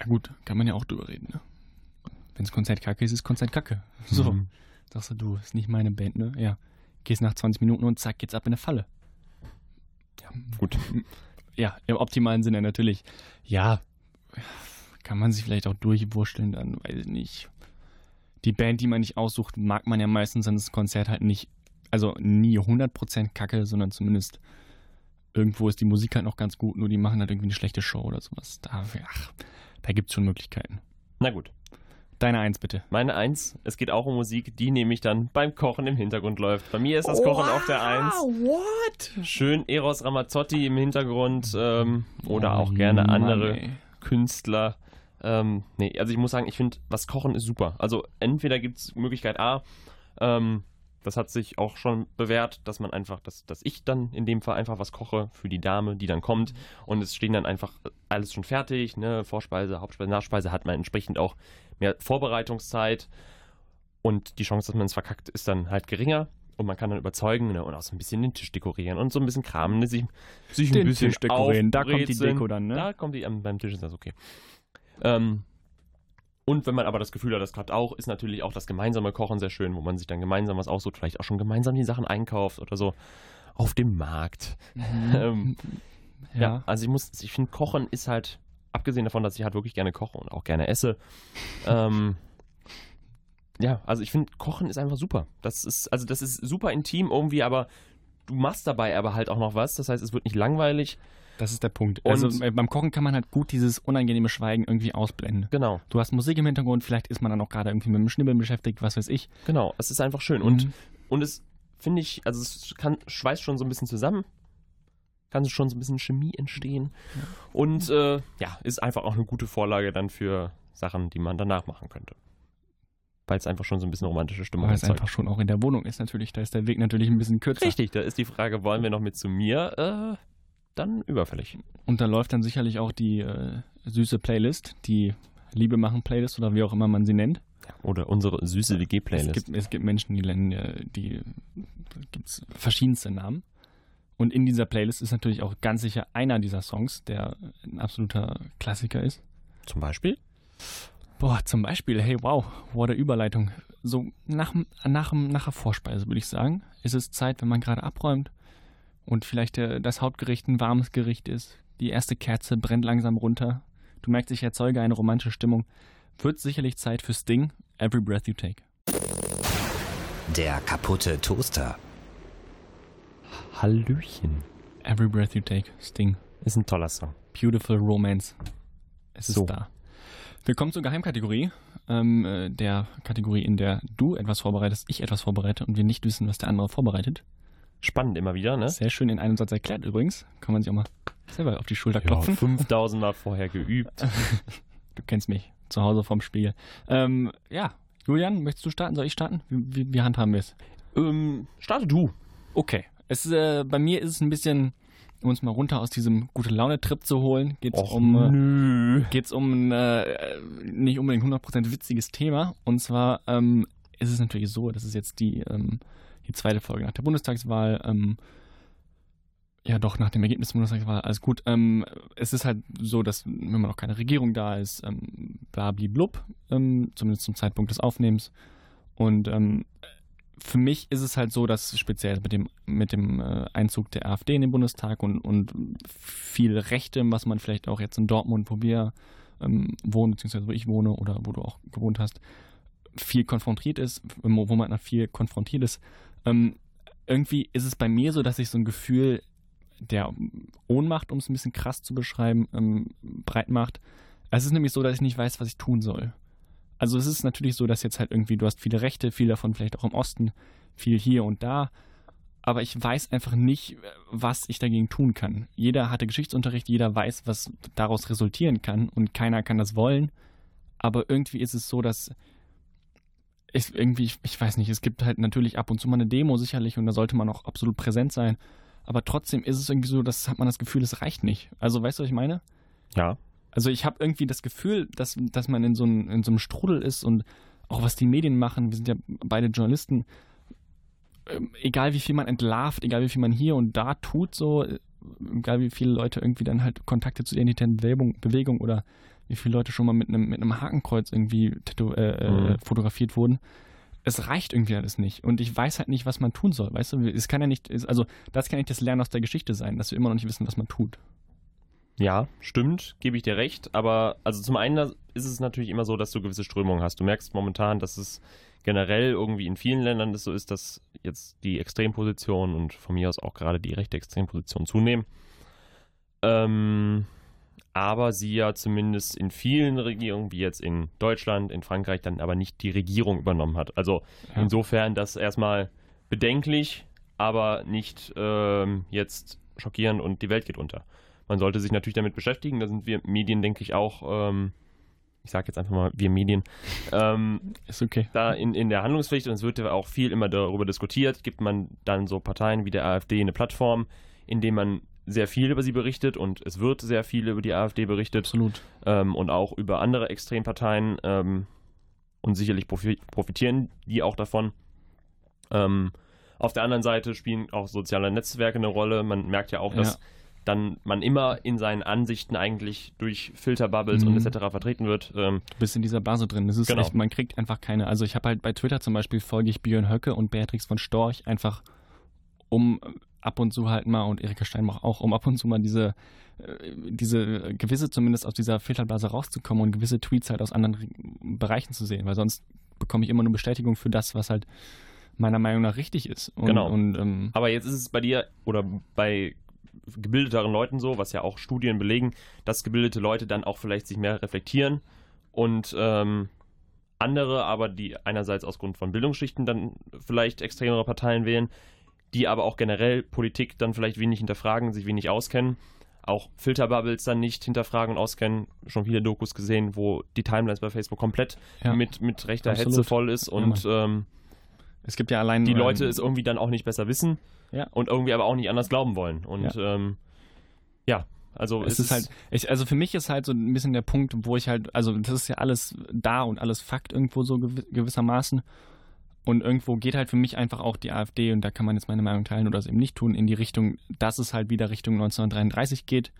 Ja gut, kann man ja auch drüber reden, ne? Wenn das Konzert kacke ist, ist Konzert kacke. So. Mhm. Sagst du, du, ist nicht meine Band, ne? Ja. Gehst nach 20 Minuten und zack, geht's ab in eine Falle. Gut. Ja, im optimalen Sinne natürlich. Ja, kann man sich vielleicht auch durchwurschteln, dann weiß ich nicht. Die Band, die man nicht aussucht, mag man ja meistens an das Konzert halt nicht, also nie 100% kacke, sondern zumindest irgendwo ist die Musik halt noch ganz gut, nur die machen halt irgendwie eine schlechte Show oder sowas. Da, ach, da gibt's schon Möglichkeiten. Na gut. Deine Eins bitte. Meine Eins, es geht auch um Musik, die nämlich dann beim Kochen im Hintergrund läuft. Bei mir ist das Kochen auf der Eins. what? Schön Eros Ramazzotti im Hintergrund ähm, oder Oh auch gerne Mann, andere ey. Künstler. Ähm, nee, also ich muss sagen, ich finde, was Kochen ist super. Also entweder gibt es Möglichkeit A, ähm, das hat sich auch schon bewährt, dass man einfach, dass, dass ich dann in dem Fall einfach was koche für die Dame, die dann kommt und es stehen dann einfach alles schon fertig, ne, Vorspeise, Hauptspeise, Nachspeise hat man entsprechend auch mehr Vorbereitungszeit und die Chance, dass man es verkackt, ist dann halt geringer und man kann dann überzeugen ne, und auch so ein bisschen den Tisch dekorieren und so ein bisschen kramen, ne, sich, sich ein Den bisschen Tisch dekorieren, da kommt die. Deko dann, ne? Da kommt die, ähm, beim Tisch ist das okay. Ähm, und wenn man aber das Gefühl hat, das klappt auch, ist natürlich auch das gemeinsame Kochen sehr schön, wo man sich dann gemeinsam was aussucht, vielleicht auch schon gemeinsam die Sachen einkauft oder so auf dem Markt. <laughs> Ähm, ja. ja. also ich muss, ich finde, Kochen ist halt, abgesehen davon, dass ich halt wirklich gerne koche und auch gerne esse, ähm, ja, also ich finde, Kochen ist einfach super. Das ist, also das ist super intim irgendwie, aber du machst dabei aber halt auch noch was. Das heißt, es wird nicht langweilig. Das ist der Punkt. Also Und- äh, beim Kochen kann man halt gut dieses unangenehme Schweigen irgendwie ausblenden. Genau, Du hast Musik im Hintergrund, vielleicht ist man dann auch gerade irgendwie mit dem Schnibbeln beschäftigt, was weiß ich. genau. Es ist einfach schön. Und, Mhm. und es finde ich, also es kann, schweißt schon so ein bisschen zusammen. Kann schon so ein bisschen Chemie entstehen. Und äh, ja, ist einfach auch eine gute Vorlage dann für Sachen, die man danach machen könnte. Weil es einfach schon so ein bisschen romantische Stimmung weil es einfach schon auch in der Wohnung ist natürlich. Da ist der Weg natürlich ein bisschen kürzer. Richtig, da ist die Frage, wollen wir noch mit zu mir? Äh, dann überfällig. Und da läuft dann sicherlich auch die äh, süße Playlist, die Liebe machen Playlist oder wie auch immer man sie nennt. Oder unsere süße Es WG-Playlist. gibt, es gibt Menschen, die nennen, äh, die gibt's verschiedenste Namen. Und in dieser Playlist ist natürlich auch ganz sicher einer dieser Songs, der ein absoluter Klassiker ist. Zum Beispiel? Boah, zum Beispiel, hey, wow, what a Überleitung. So nach, nach, nach der Vorspeise würde ich sagen, ist es Zeit, wenn man gerade abräumt und vielleicht äh, das Hauptgericht ein warmes Gericht ist. Die erste Kerze brennt langsam runter. Du merkst, ich erzeuge eine romantische Stimmung. Wird sicherlich Zeit für Sting, Every Breath You Take. Der kaputte Toaster. Hallöchen. Every Breath You Take, Sting. Ist ein toller Song. Beautiful Romance. Es ist So. da. Willkommen zur Geheimkategorie. Ähm, äh, der Kategorie, in der du etwas vorbereitest, ich etwas vorbereite und wir nicht wissen, was der andere vorbereitet. Spannend immer wieder, ne? Sehr schön in einem Satz erklärt übrigens. Kann man sich auch mal selber auf die Schulter klopfen. 5000 Mal vorher geübt. <laughs> Du kennst mich. Zu Hause vorm Spiegel. Ähm, ja, Julian, möchtest du starten? Soll ich starten? Wie, wie, wie handhaben wir es? ähm, starte du. Okay. Es, äh, bei mir ist es ein bisschen, um uns mal runter aus diesem gute-Laune-Trip zu holen, geht es um... Äh, nö. geht es um ein äh, nicht unbedingt 100% witziges Thema. Und zwar ähm, ist es natürlich so, das ist jetzt die, ähm, die zweite Folge nach der Bundestagswahl. Ähm, ja, doch, nach dem Ergebnis der Bundestagswahl, alles gut. Ähm, es ist halt so, dass, wenn man noch keine Regierung da ist, ähm, blablablub, ähm, zumindest zum Zeitpunkt des Aufnehmens. Und ähm, für mich ist es halt so, dass speziell mit dem, mit dem äh, Einzug der AfD in den Bundestag und, und viel Rechte, was man vielleicht auch jetzt in Dortmund, wo wir ähm, wohnen, beziehungsweise wo ich wohne oder wo du auch gewohnt hast, viel konfrontiert ist, wo man viel konfrontiert ist. Ähm, irgendwie ist es bei mir so, dass ich so ein Gefühl der Ohnmacht, um es ein bisschen krass zu beschreiben, ähm, breit macht. Es ist nämlich so, dass ich nicht weiß, was ich tun soll. Also es ist natürlich so, dass jetzt halt irgendwie, du hast viele Rechte, viel davon vielleicht auch im Osten, viel hier und da, aber ich weiß einfach nicht, was ich dagegen tun kann. Jeder hatte Geschichtsunterricht, jeder weiß, was daraus resultieren kann und keiner kann das wollen, aber irgendwie ist es so, dass ich irgendwie, ich, ich weiß nicht, es gibt halt natürlich ab und zu mal eine Demo sicherlich und da sollte man auch absolut präsent sein, aber trotzdem ist es irgendwie so, dass hat man das Gefühl, es reicht nicht. Also weißt du, was ich meine? Ja. Also ich habe irgendwie das Gefühl, dass, dass man in so, einem, in so einem Strudel ist und auch was die Medien machen, wir sind ja beide Journalisten, ähm, egal wie viel man entlarvt, egal wie viel man hier und da tut, so, äh, egal wie viele Leute irgendwie dann halt Kontakte zu identitären Bewegung, Bewegung oder wie viele Leute schon mal mit einem, mit einem Hakenkreuz irgendwie tätow- äh, Mhm. äh, fotografiert wurden. Es reicht irgendwie alles nicht. Und ich weiß halt nicht, was man tun soll. Weißt du, es kann ja nicht, also das kann nicht das Lernen aus der Geschichte sein, dass wir immer noch nicht wissen, was man tut. Ja, stimmt, gebe ich dir recht. Aber also zum einen ist es natürlich immer so, dass du gewisse Strömungen hast. Du merkst momentan, dass es generell irgendwie in vielen Ländern das so ist, dass jetzt die Extremposition und von mir aus auch gerade die rechte Extremposition zunehmen. Ähm, aber sie ja zumindest in vielen Regierungen, wie jetzt in Deutschland, in Frankreich, dann aber nicht die Regierung übernommen hat. Also Ja. insofern das erstmal bedenklich, aber nicht ähm, jetzt schockierend und die Welt geht unter. Man sollte sich natürlich damit beschäftigen. Da sind wir Medien, denke ich, auch, ähm, ich sage jetzt einfach mal, wir Medien, ähm, Ist okay. da in, in der Handlungspflicht und es wird ja auch viel immer darüber diskutiert, gibt man dann so Parteien wie der AfD eine Plattform, in dem man sehr viel über sie berichtet und es wird sehr viel über die AfD berichtet Absolut. ähm, und auch über andere Extremparteien ähm, und sicherlich profi profitieren die auch davon. Ähm, auf der anderen Seite spielen auch soziale Netzwerke eine Rolle. Man merkt ja auch, dass Ja. dann man immer in seinen Ansichten eigentlich durch Filterbubbles Mhm. und etc. vertreten wird. Ähm, Du bist in dieser Blase drin. Das ist Genau. echt, man kriegt einfach keine. Also ich habe halt bei Twitter zum Beispiel folge ich Björn Höcke und Beatrix von Storch einfach um ab und zu halt mal und Erika Steinbach auch, um ab und zu mal diese äh, diese gewisse zumindest aus dieser Filterblase rauszukommen und gewisse Tweets halt aus anderen Re- Bereichen zu sehen, weil sonst bekomme ich immer nur Bestätigung für das, was halt meiner Meinung nach richtig ist. Und, Genau. Und ähm, aber jetzt ist es bei dir oder bei gebildeteren Leuten so, was ja auch Studien belegen, dass gebildete Leute dann auch vielleicht sich mehr reflektieren und ähm, andere, aber die einerseits aus Grund von Bildungsschichten dann vielleicht extremere Parteien wählen, die aber auch generell Politik dann vielleicht wenig hinterfragen, sich wenig auskennen, auch Filterbubbles dann nicht hinterfragen und auskennen. Schon viele Dokus gesehen, wo die Timelines bei Facebook komplett Ja. mit, mit rechter Absolut. Hetze voll ist und ähm, Es gibt ja allein. die Leute es irgendwie dann auch nicht besser wissen Ja. und irgendwie aber auch nicht anders glauben wollen. Und ja, ähm, ja also es ist halt, ich, also für mich ist halt so ein bisschen der Punkt, wo ich halt, also das ist ja alles da und alles Fakt irgendwo so gewi- gewissermaßen. Und irgendwo geht halt für mich einfach auch die AfD, und da kann man jetzt meine Meinung teilen oder es eben nicht tun, in die Richtung, dass es halt wieder Richtung 1933 geht.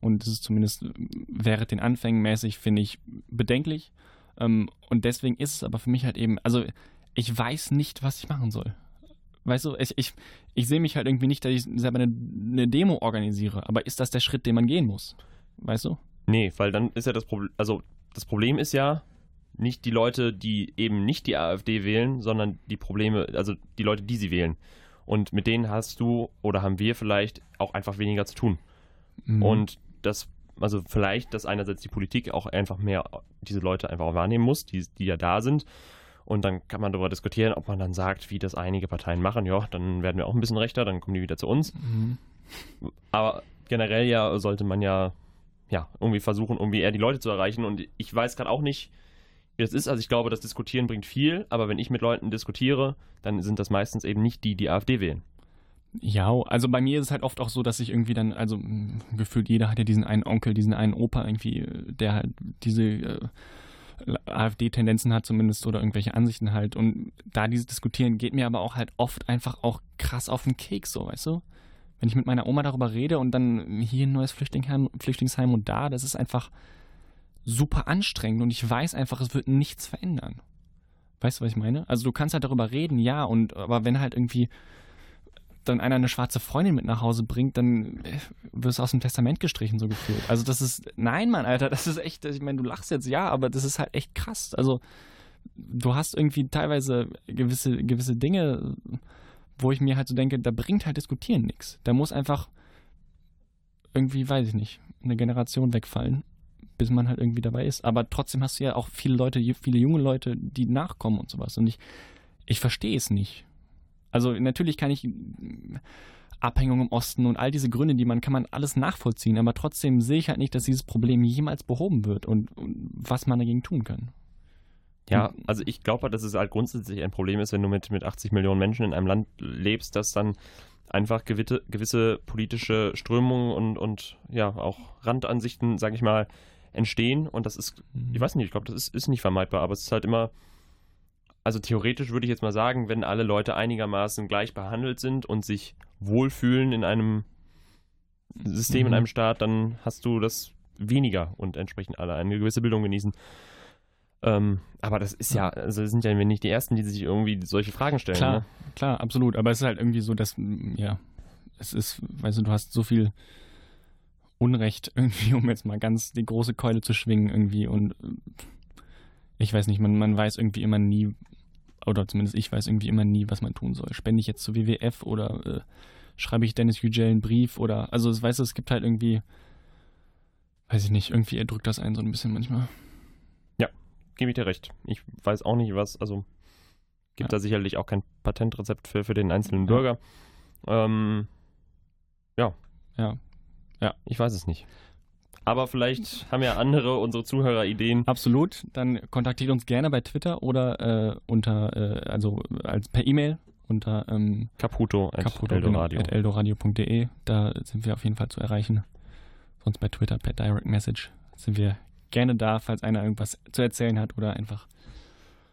Und das ist zumindest während den Anfängen mäßig, finde ich, bedenklich. Ähm, und deswegen ist es aber für mich halt eben, also ich weiß nicht, was ich machen soll. Weißt du, ich, ich, ich sehe mich halt irgendwie nicht, dass ich selber eine, eine Demo organisiere. Aber ist das der Schritt, den man gehen muss? Weißt du? Nee, weil dann ist ja das Problem, also das Problem ist ja nicht die Leute, die eben nicht die AfD wählen, sondern die Probleme, also die Leute, die sie wählen. Und mit denen hast du oder haben wir vielleicht auch einfach weniger zu tun. Mhm. Und das, also vielleicht, dass einerseits die Politik auch einfach mehr diese Leute einfach auch wahrnehmen muss, die, die ja da sind. Und dann kann man darüber diskutieren, ob man dann sagt, wie das einige Parteien machen. Ja, dann werden wir auch ein bisschen rechter, dann kommen die wieder zu uns. Mhm. Aber generell ja sollte man ja, ja irgendwie versuchen, irgendwie eher die Leute zu erreichen. Und ich weiß gerade auch nicht, wie das ist. Also ich glaube, das Diskutieren bringt viel, aber wenn ich mit Leuten diskutiere, dann sind das meistens eben nicht die, die AfD wählen. Ja, also bei mir ist es halt oft auch so, dass ich irgendwie dann, also mh, gefühlt jeder hat ja diesen einen Onkel, diesen einen Opa irgendwie, der halt diese äh, AfD-Tendenzen hat zumindest oder irgendwelche Ansichten halt. Und da dieses Diskutieren geht mir aber auch halt oft einfach auch krass auf den Keks, so, weißt du? Wenn ich mit meiner Oma darüber rede und dann hier ein neues Flüchtlingsheim, Flüchtlingsheim und da, das ist einfach super anstrengend und ich weiß einfach, es wird nichts verändern. Weißt du, was ich meine? Also du kannst halt darüber reden, ja, und aber wenn halt irgendwie dann einer eine schwarze Freundin mit nach Hause bringt, dann äh, wirst du aus dem Testament gestrichen, so gefühlt. Also das ist, nein, Mann, Alter, das ist echt, ich meine, du lachst jetzt, ja, aber das ist halt echt krass. Also du hast irgendwie teilweise gewisse, gewisse Dinge, wo ich mir halt so denke, da bringt halt Diskutieren nichts. Da muss einfach irgendwie, weiß ich nicht, eine Generation wegfallen, bis man halt irgendwie dabei ist. Aber trotzdem hast du ja auch viele Leute, viele junge Leute, die nachkommen und sowas. Und ich, ich verstehe es nicht. Also natürlich kann ich Abhängung im Osten und all diese Gründe, die man kann man alles nachvollziehen, aber trotzdem sehe ich halt nicht, dass dieses Problem jemals behoben wird und, und was man dagegen tun kann. Ja, also ich glaube, dass es halt grundsätzlich ein Problem ist, wenn du mit, mit 80 Millionen Menschen in einem Land lebst, dass dann einfach gewisse, gewisse politische Strömungen und, und ja, auch Randansichten, sage ich mal, entstehen. Und das ist, ich weiß nicht, ich glaube, das ist, ist nicht vermeidbar, aber es ist halt immer, also theoretisch würde ich jetzt mal sagen, wenn alle Leute einigermaßen gleich behandelt sind und sich wohlfühlen in einem System, in Mhm. einem Staat, dann hast du das weniger und entsprechend alle eine gewisse Bildung genießen. Ähm, aber das ist ja, also sind ja nicht die Ersten, die sich irgendwie solche Fragen stellen. Klar, Ne? klar, absolut. Aber es ist halt irgendwie so, dass, ja, es ist, weißt du, du hast so viel Unrecht irgendwie, um jetzt mal ganz die große Keule zu schwingen irgendwie und äh, ich weiß nicht, man, man weiß irgendwie immer nie, oder zumindest ich weiß irgendwie immer nie, was man tun soll. Spende ich jetzt zur WWF oder äh, schreibe ich Dennis Yücel einen Brief oder, also es- weißt du, es gibt halt irgendwie, weiß ich nicht, irgendwie erdrückt das einen so ein bisschen manchmal. Gebe ich dir recht. Ich weiß auch nicht, was, also gibt Ja. da sicherlich auch kein Patentrezept für, für den einzelnen Ja. Bürger. Ähm, ja. Ja. Ja. Ich weiß es nicht. Aber vielleicht haben ja andere, unsere Zuhörer, Ideen. Absolut. Dann kontaktiert uns gerne bei Twitter oder äh, unter, äh, also als per E-Mail unter ähm, Caputo, at Caputo, Eldoradio. Genau, eldoradio.de. Da sind wir auf jeden Fall zu erreichen. Sonst bei Twitter per Direct Message sind wir gerne da, falls einer irgendwas zu erzählen hat oder einfach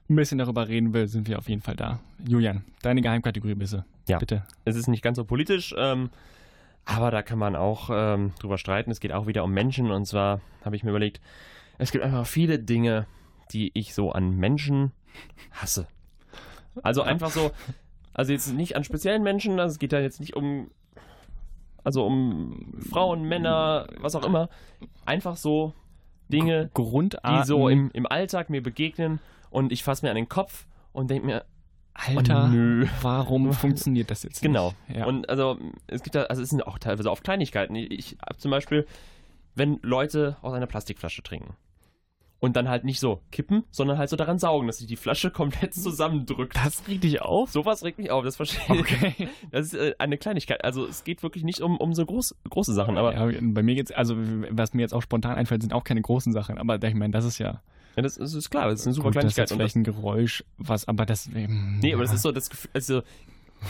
ein bisschen darüber reden will, sind wir auf jeden Fall da. Julian, deine Geheimkategorie bitte. Ja. Bitte. Es ist nicht ganz so politisch, ähm, aber da kann man auch ähm, drüber streiten. Es geht auch wieder um Menschen und zwar habe ich mir überlegt, es gibt einfach viele Dinge, die ich so an Menschen hasse. Also einfach so, also jetzt nicht an speziellen Menschen, also es geht da jetzt nicht um, also um Frauen, Männer, was auch immer. Einfach so Dinge, Grundarten. die so im, im Alltag mir begegnen und ich fasse mir an den Kopf und denke mir, Alter, Oh, nö. warum <laughs> funktioniert das jetzt Genau. nicht? Ja. Und also es gibt da, also es sind auch teilweise auf Kleinigkeiten. Ich, ich hab zum Beispiel, wenn Leute aus einer Plastikflasche trinken und dann halt nicht so kippen, sondern halt so daran saugen, dass sich die Flasche komplett <laughs> zusammendrückt. das regt dich auf? Sowas regt mich auf, das verstehe ich. Okay. <laughs> Das ist äh, eine Kleinigkeit. Also es geht wirklich nicht um, um so groß, große Sachen, aber ja, bei mir geht's, also was mir jetzt auch spontan einfällt, sind auch keine großen Sachen, aber ich meine, das ist ja ja, das, das ist klar, das ist eine super gut, das ist Kleinigkeit. das, vielleicht ein Geräusch, was, aber das ähm, nee, aber das ist so das Gefühl, also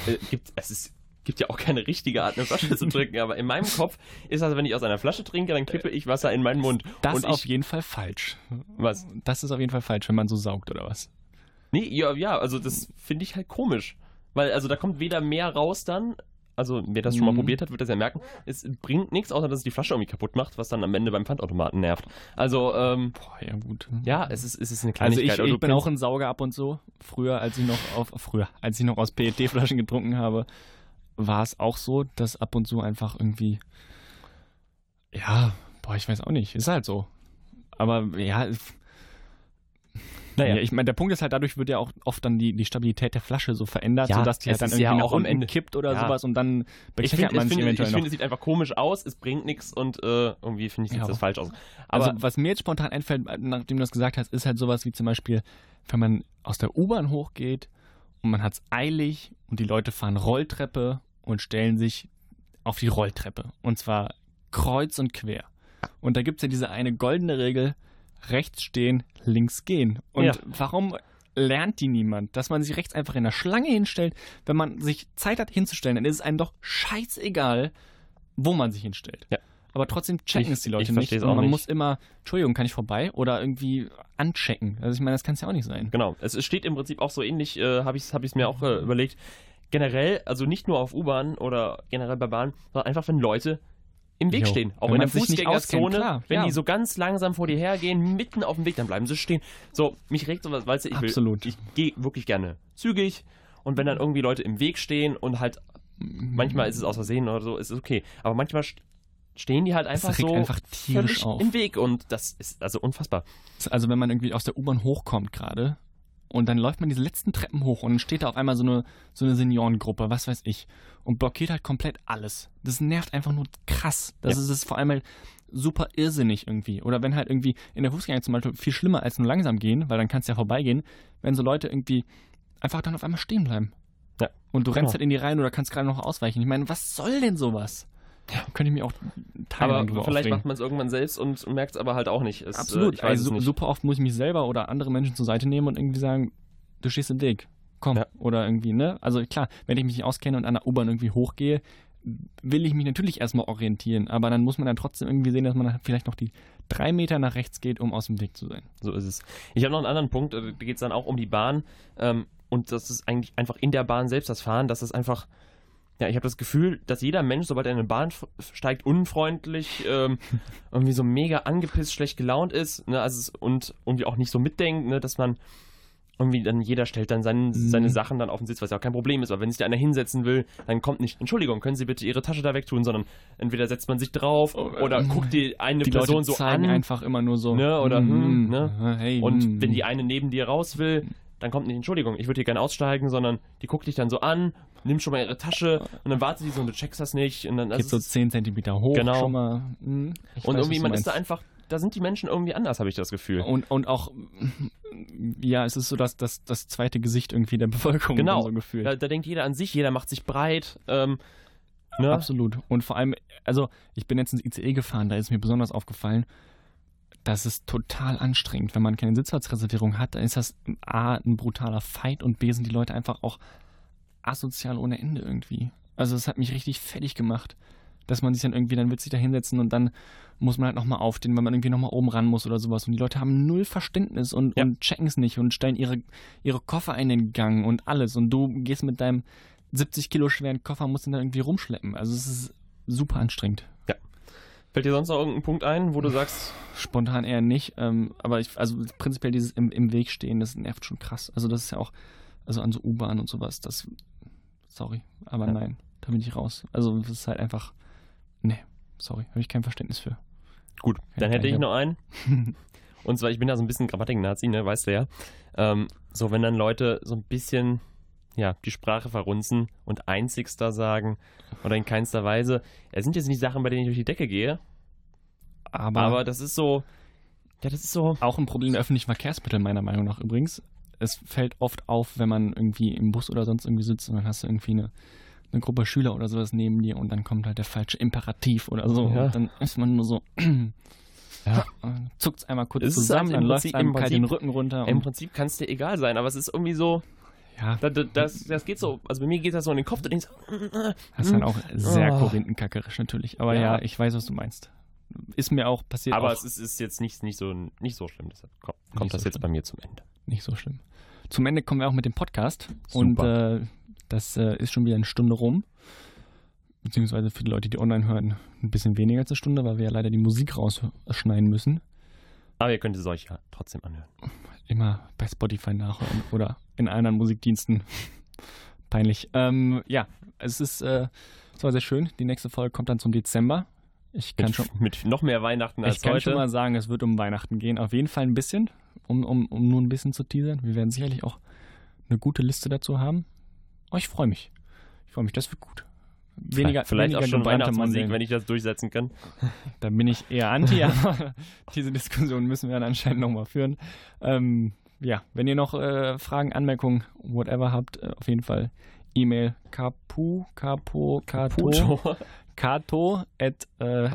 äh, gibt, es ist, gibt ja auch keine richtige Art, eine Flasche zu trinken, aber in meinem Kopf ist das, wenn ich aus einer Flasche trinke, dann kippe ich Wasser in meinen Mund. das und auf jeden Fall falsch. Was? Das ist auf jeden Fall falsch, wenn man so saugt oder was? Nee, ja, ja, also das finde ich halt komisch. Weil, also da kommt weder mehr raus dann, also wer das schon mal Mhm. probiert hat, wird das ja merken, es bringt nichts, außer dass es die Flasche irgendwie kaputt macht, was dann am Ende beim Pfandautomaten nervt. Also, ähm, Boah, ja gut. ja, es ist, es ist eine Also Kleinigkeit. ich, aber du ich bin auch ein Sauger ab und zu. Früher, als ich noch auf früher, als ich noch aus PET-Flaschen getrunken habe, war es auch so, dass ab und zu einfach irgendwie ja, boah, ich weiß auch nicht, ist halt so. Aber ja, Naja. ja, ich meine, der Punkt ist halt, dadurch wird ja auch oft dann die, die Stabilität der Flasche so verändert, Ja, sodass die es halt dann irgendwie ja nach auch am unten Ende- kippt oder Ja. sowas und dann Ich bekleckert man ich sich finde, ich eventuell finde, es sieht einfach komisch aus, es bringt nichts und äh, irgendwie finde ich sieht Ja, das falsch aus. Aber also, was mir jetzt spontan einfällt, nachdem du das gesagt hast, ist halt sowas wie zum Beispiel, wenn man aus der U-Bahn hochgeht und man hat es eilig und die Leute fahren Rolltreppe und stellen sich auf die Rolltreppe. Und zwar kreuz und quer. Und da gibt es ja diese eine goldene Regel, rechts stehen, links gehen. Und Ja. warum lernt die niemand? Dass man sich rechts einfach in der Schlange hinstellt, wenn man sich Zeit hat hinzustellen, dann ist es einem doch scheißegal, wo man sich hinstellt. Ja. Aber trotzdem checken es die Leute ich nicht. Und man nicht. muss immer, Entschuldigung, kann ich vorbei? Oder irgendwie anchecken. Also ich meine, das kann es ja auch nicht sein. Genau, es, es steht im Prinzip auch so ähnlich, äh, habe ich es hab ich's mir auch äh, überlegt. Generell, also nicht nur auf U-Bahn oder generell bei Bahn, sondern einfach, wenn Leute im Weg Jo. stehen. Auch Wenn in der Fußgängerzone, wenn ja. die so ganz langsam vor dir hergehen, mitten auf dem Weg, dann bleiben sie stehen. So, mich regt sowas, weißt du, ich will, ich gehe wirklich gerne zügig und wenn dann irgendwie Leute im Weg stehen und halt, manchmal ist es aus Versehen oder so, ist es okay. Aber manchmal st- stehen die halt einfach so einfach tierisch völlig auf. im Weg und das ist also unfassbar. Also wenn man irgendwie aus der U-Bahn hochkommt gerade und dann läuft man diese letzten Treppen hoch und dann steht da auf einmal so eine, so eine Seniorengruppe, was weiß ich, und blockiert halt komplett alles. Das nervt einfach nur krass. Das Ja. ist es vor allem halt super irrsinnig irgendwie. Oder wenn halt irgendwie in der Fußgänger zum Beispiel viel schlimmer als nur langsam gehen, weil dann kannst du ja vorbeigehen, wenn so Leute irgendwie einfach dann auf einmal stehen bleiben. Ja. Und du rennst Genau. halt in die Reihen oder kannst gerade noch ausweichen. Ich meine, was soll denn sowas? Ja. Könnte ich mir auch tagelang Aber vielleicht aufregen. macht man es irgendwann selbst und merkt es aber halt auch nicht. Es, Absolut. Äh, also, nicht. super oft muss ich mich selber oder andere Menschen zur Seite nehmen und irgendwie sagen, du stehst im Weg. Komm. Ja. Oder irgendwie, ne? Also klar, wenn ich mich nicht auskenne und an der U-Bahn irgendwie hochgehe, will ich mich natürlich erstmal orientieren. Aber dann muss man dann trotzdem irgendwie sehen, dass man vielleicht noch die drei Meter nach rechts geht, um aus dem Weg zu sein. So ist es. Ich habe noch einen anderen Punkt, äh, da geht es dann auch um die Bahn. Ähm, und das ist eigentlich einfach in der Bahn selbst das Fahren, dass es einfach. Ja, ich habe das Gefühl, dass jeder Mensch, sobald er in eine Bahn steigt, unfreundlich, ähm, <laughs> irgendwie so mega angepisst, schlecht gelaunt ist, ne, also es, und irgendwie auch nicht so mitdenkt, ne, dass man irgendwie dann jeder stellt dann seinen, seine Sachen dann auf den Sitz, was ja auch kein Problem ist, aber wenn sich da einer hinsetzen will, dann kommt nicht, Entschuldigung, können Sie bitte Ihre Tasche da wegtun, sondern entweder setzt man sich drauf oder guckt die eine die Person Leute so an einfach immer nur so. Ne, oder, hm, ne? Hey, und wenn die eine neben dir raus will, dann kommt nicht, Entschuldigung, ich würde hier gerne aussteigen, sondern die guckt dich dann so an, nimmt schon mal ihre Tasche und dann wartet die so und du checkst das nicht. Und dann geht so es ist- 10 Zentimeter hoch Genau. schon mal. Hm, und weiß, irgendwie, man ist da einfach, da sind die Menschen irgendwie anders, habe ich das Gefühl. Und, und auch, ja, es ist so das, das, das zweite Gesicht irgendwie der Bevölkerung. Genau. So gefühlt. Da, da denkt jeder an sich, jeder macht sich breit. Ähm, ne? Absolut. Und vor allem, also ich bin jetzt ins ICE gefahren, da ist mir besonders aufgefallen, das ist total anstrengend. Wenn man keine Sitzplatzreservierung hat, dann ist das A, ein brutaler Fight und B, sind die Leute einfach auch asozial ohne Ende irgendwie. Also es hat mich richtig fertig gemacht, dass man sich dann irgendwie, dann wird sich da hinsetzen und dann muss man halt nochmal aufstehen, weil man irgendwie nochmal oben ran muss oder sowas. Und die Leute haben null Verständnis und, Ja. und checken es nicht und stellen ihre, ihre Koffer in den Gang und alles. Und du gehst mit deinem 70 Kilo schweren Koffer, musst ihn dann irgendwie rumschleppen. Also es ist super anstrengend. Fällt dir sonst noch irgendein Punkt ein, wo du sagst, Spontan eher nicht, ähm, aber ich, also prinzipiell dieses im, im Weg stehen, das nervt schon krass. Also das ist ja auch, also an so U-Bahn und sowas, das, sorry, aber Ja. nein, da bin ich raus. Also das ist halt einfach, nee, sorry, habe ich kein Verständnis für. gut, dann hätte ich noch einen. <laughs> Und zwar, ich bin da so ein bisschen Grammatik-Nazi, ne, weißt du ja. Ähm, so, wenn dann Leute so ein bisschen, ja, die Sprache verrunzen und einzigster sagen oder in keinster Weise. Es sind jetzt nicht Sachen, bei denen ich durch die Decke gehe, Aber, aber das ist so, ja, das ist so, auch ein Problem der öffentlichen Verkehrsmittel, meiner Meinung nach übrigens. Es fällt oft auf, wenn man irgendwie im Bus oder sonst irgendwie sitzt und dann hast du irgendwie eine, eine Gruppe Schüler oder sowas neben dir und dann kommt halt der falsche Imperativ oder so. Ja. Und dann ist man nur so, <clears throat> Ja. zuckt es einmal kurz Es zusammen, halt dann läuft einem kalt den Rücken runter. im Prinzip kann es dir egal sein, aber es ist irgendwie so, ja, das, das, das, geht so, also bei mir geht das so in den Kopf, du denkst, das ist dann auch sehr Oh. korinthenkackerisch natürlich. Aber ja. Ja. ich weiß, was du meinst. Ist mir auch passiert, aber auch es ist, ist jetzt nicht, nicht, so, nicht so schlimm, deshalb kommt, kommt das so jetzt bei mir zum Ende. nicht so schlimm. Zum Ende kommen wir auch mit dem Podcast. Super. Und äh, das äh, ist schon wieder eine Stunde rum. Beziehungsweise für die Leute, die online hören, ein bisschen weniger als eine Stunde, weil wir ja leider die Musik rausschneiden müssen. Aber ihr könnt es euch ja trotzdem anhören. Immer bei Spotify nachhören oder in anderen Musikdiensten. Peinlich. Ähm, ja, es ist, äh, es war sehr schön. Die nächste Folge kommt dann zum Dezember. Ich kann Mit, schon, mit noch mehr Weihnachten als ich kann heute. schon mal sagen, es wird um Weihnachten gehen. Auf jeden Fall ein bisschen, um, um, um nur ein bisschen zu teasern. Wir werden sicherlich auch eine gute Liste dazu haben. Oh, ich freue mich. Ich freue mich, das wird gut. Weniger, Vielleicht weniger auch schon Weihnachtsmusik, wenn ich das durchsetzen kann. <laughs> Da bin ich eher anti, <laughs> aber <laughs> diese Diskussion müssen wir dann anscheinend nochmal führen. Ähm, ja, wenn ihr noch äh, Fragen, Anmerkungen, whatever habt, äh, auf jeden Fall E-Mail kapu, kapo, kato, Puto. kato at äh,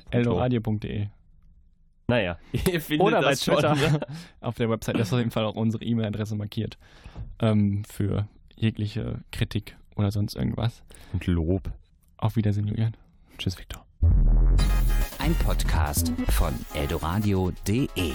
Naja, <laughs> ihr findet oder bei das schon. Twitter. ne? <laughs> Auf der Website ist auf jeden Fall auch unsere E-Mail-Adresse markiert ähm, für jegliche Kritik oder sonst irgendwas. Und Lob. Auf Wiedersehen, Julian. Tschüss, Victor. Ein Podcast von eldoradio.de.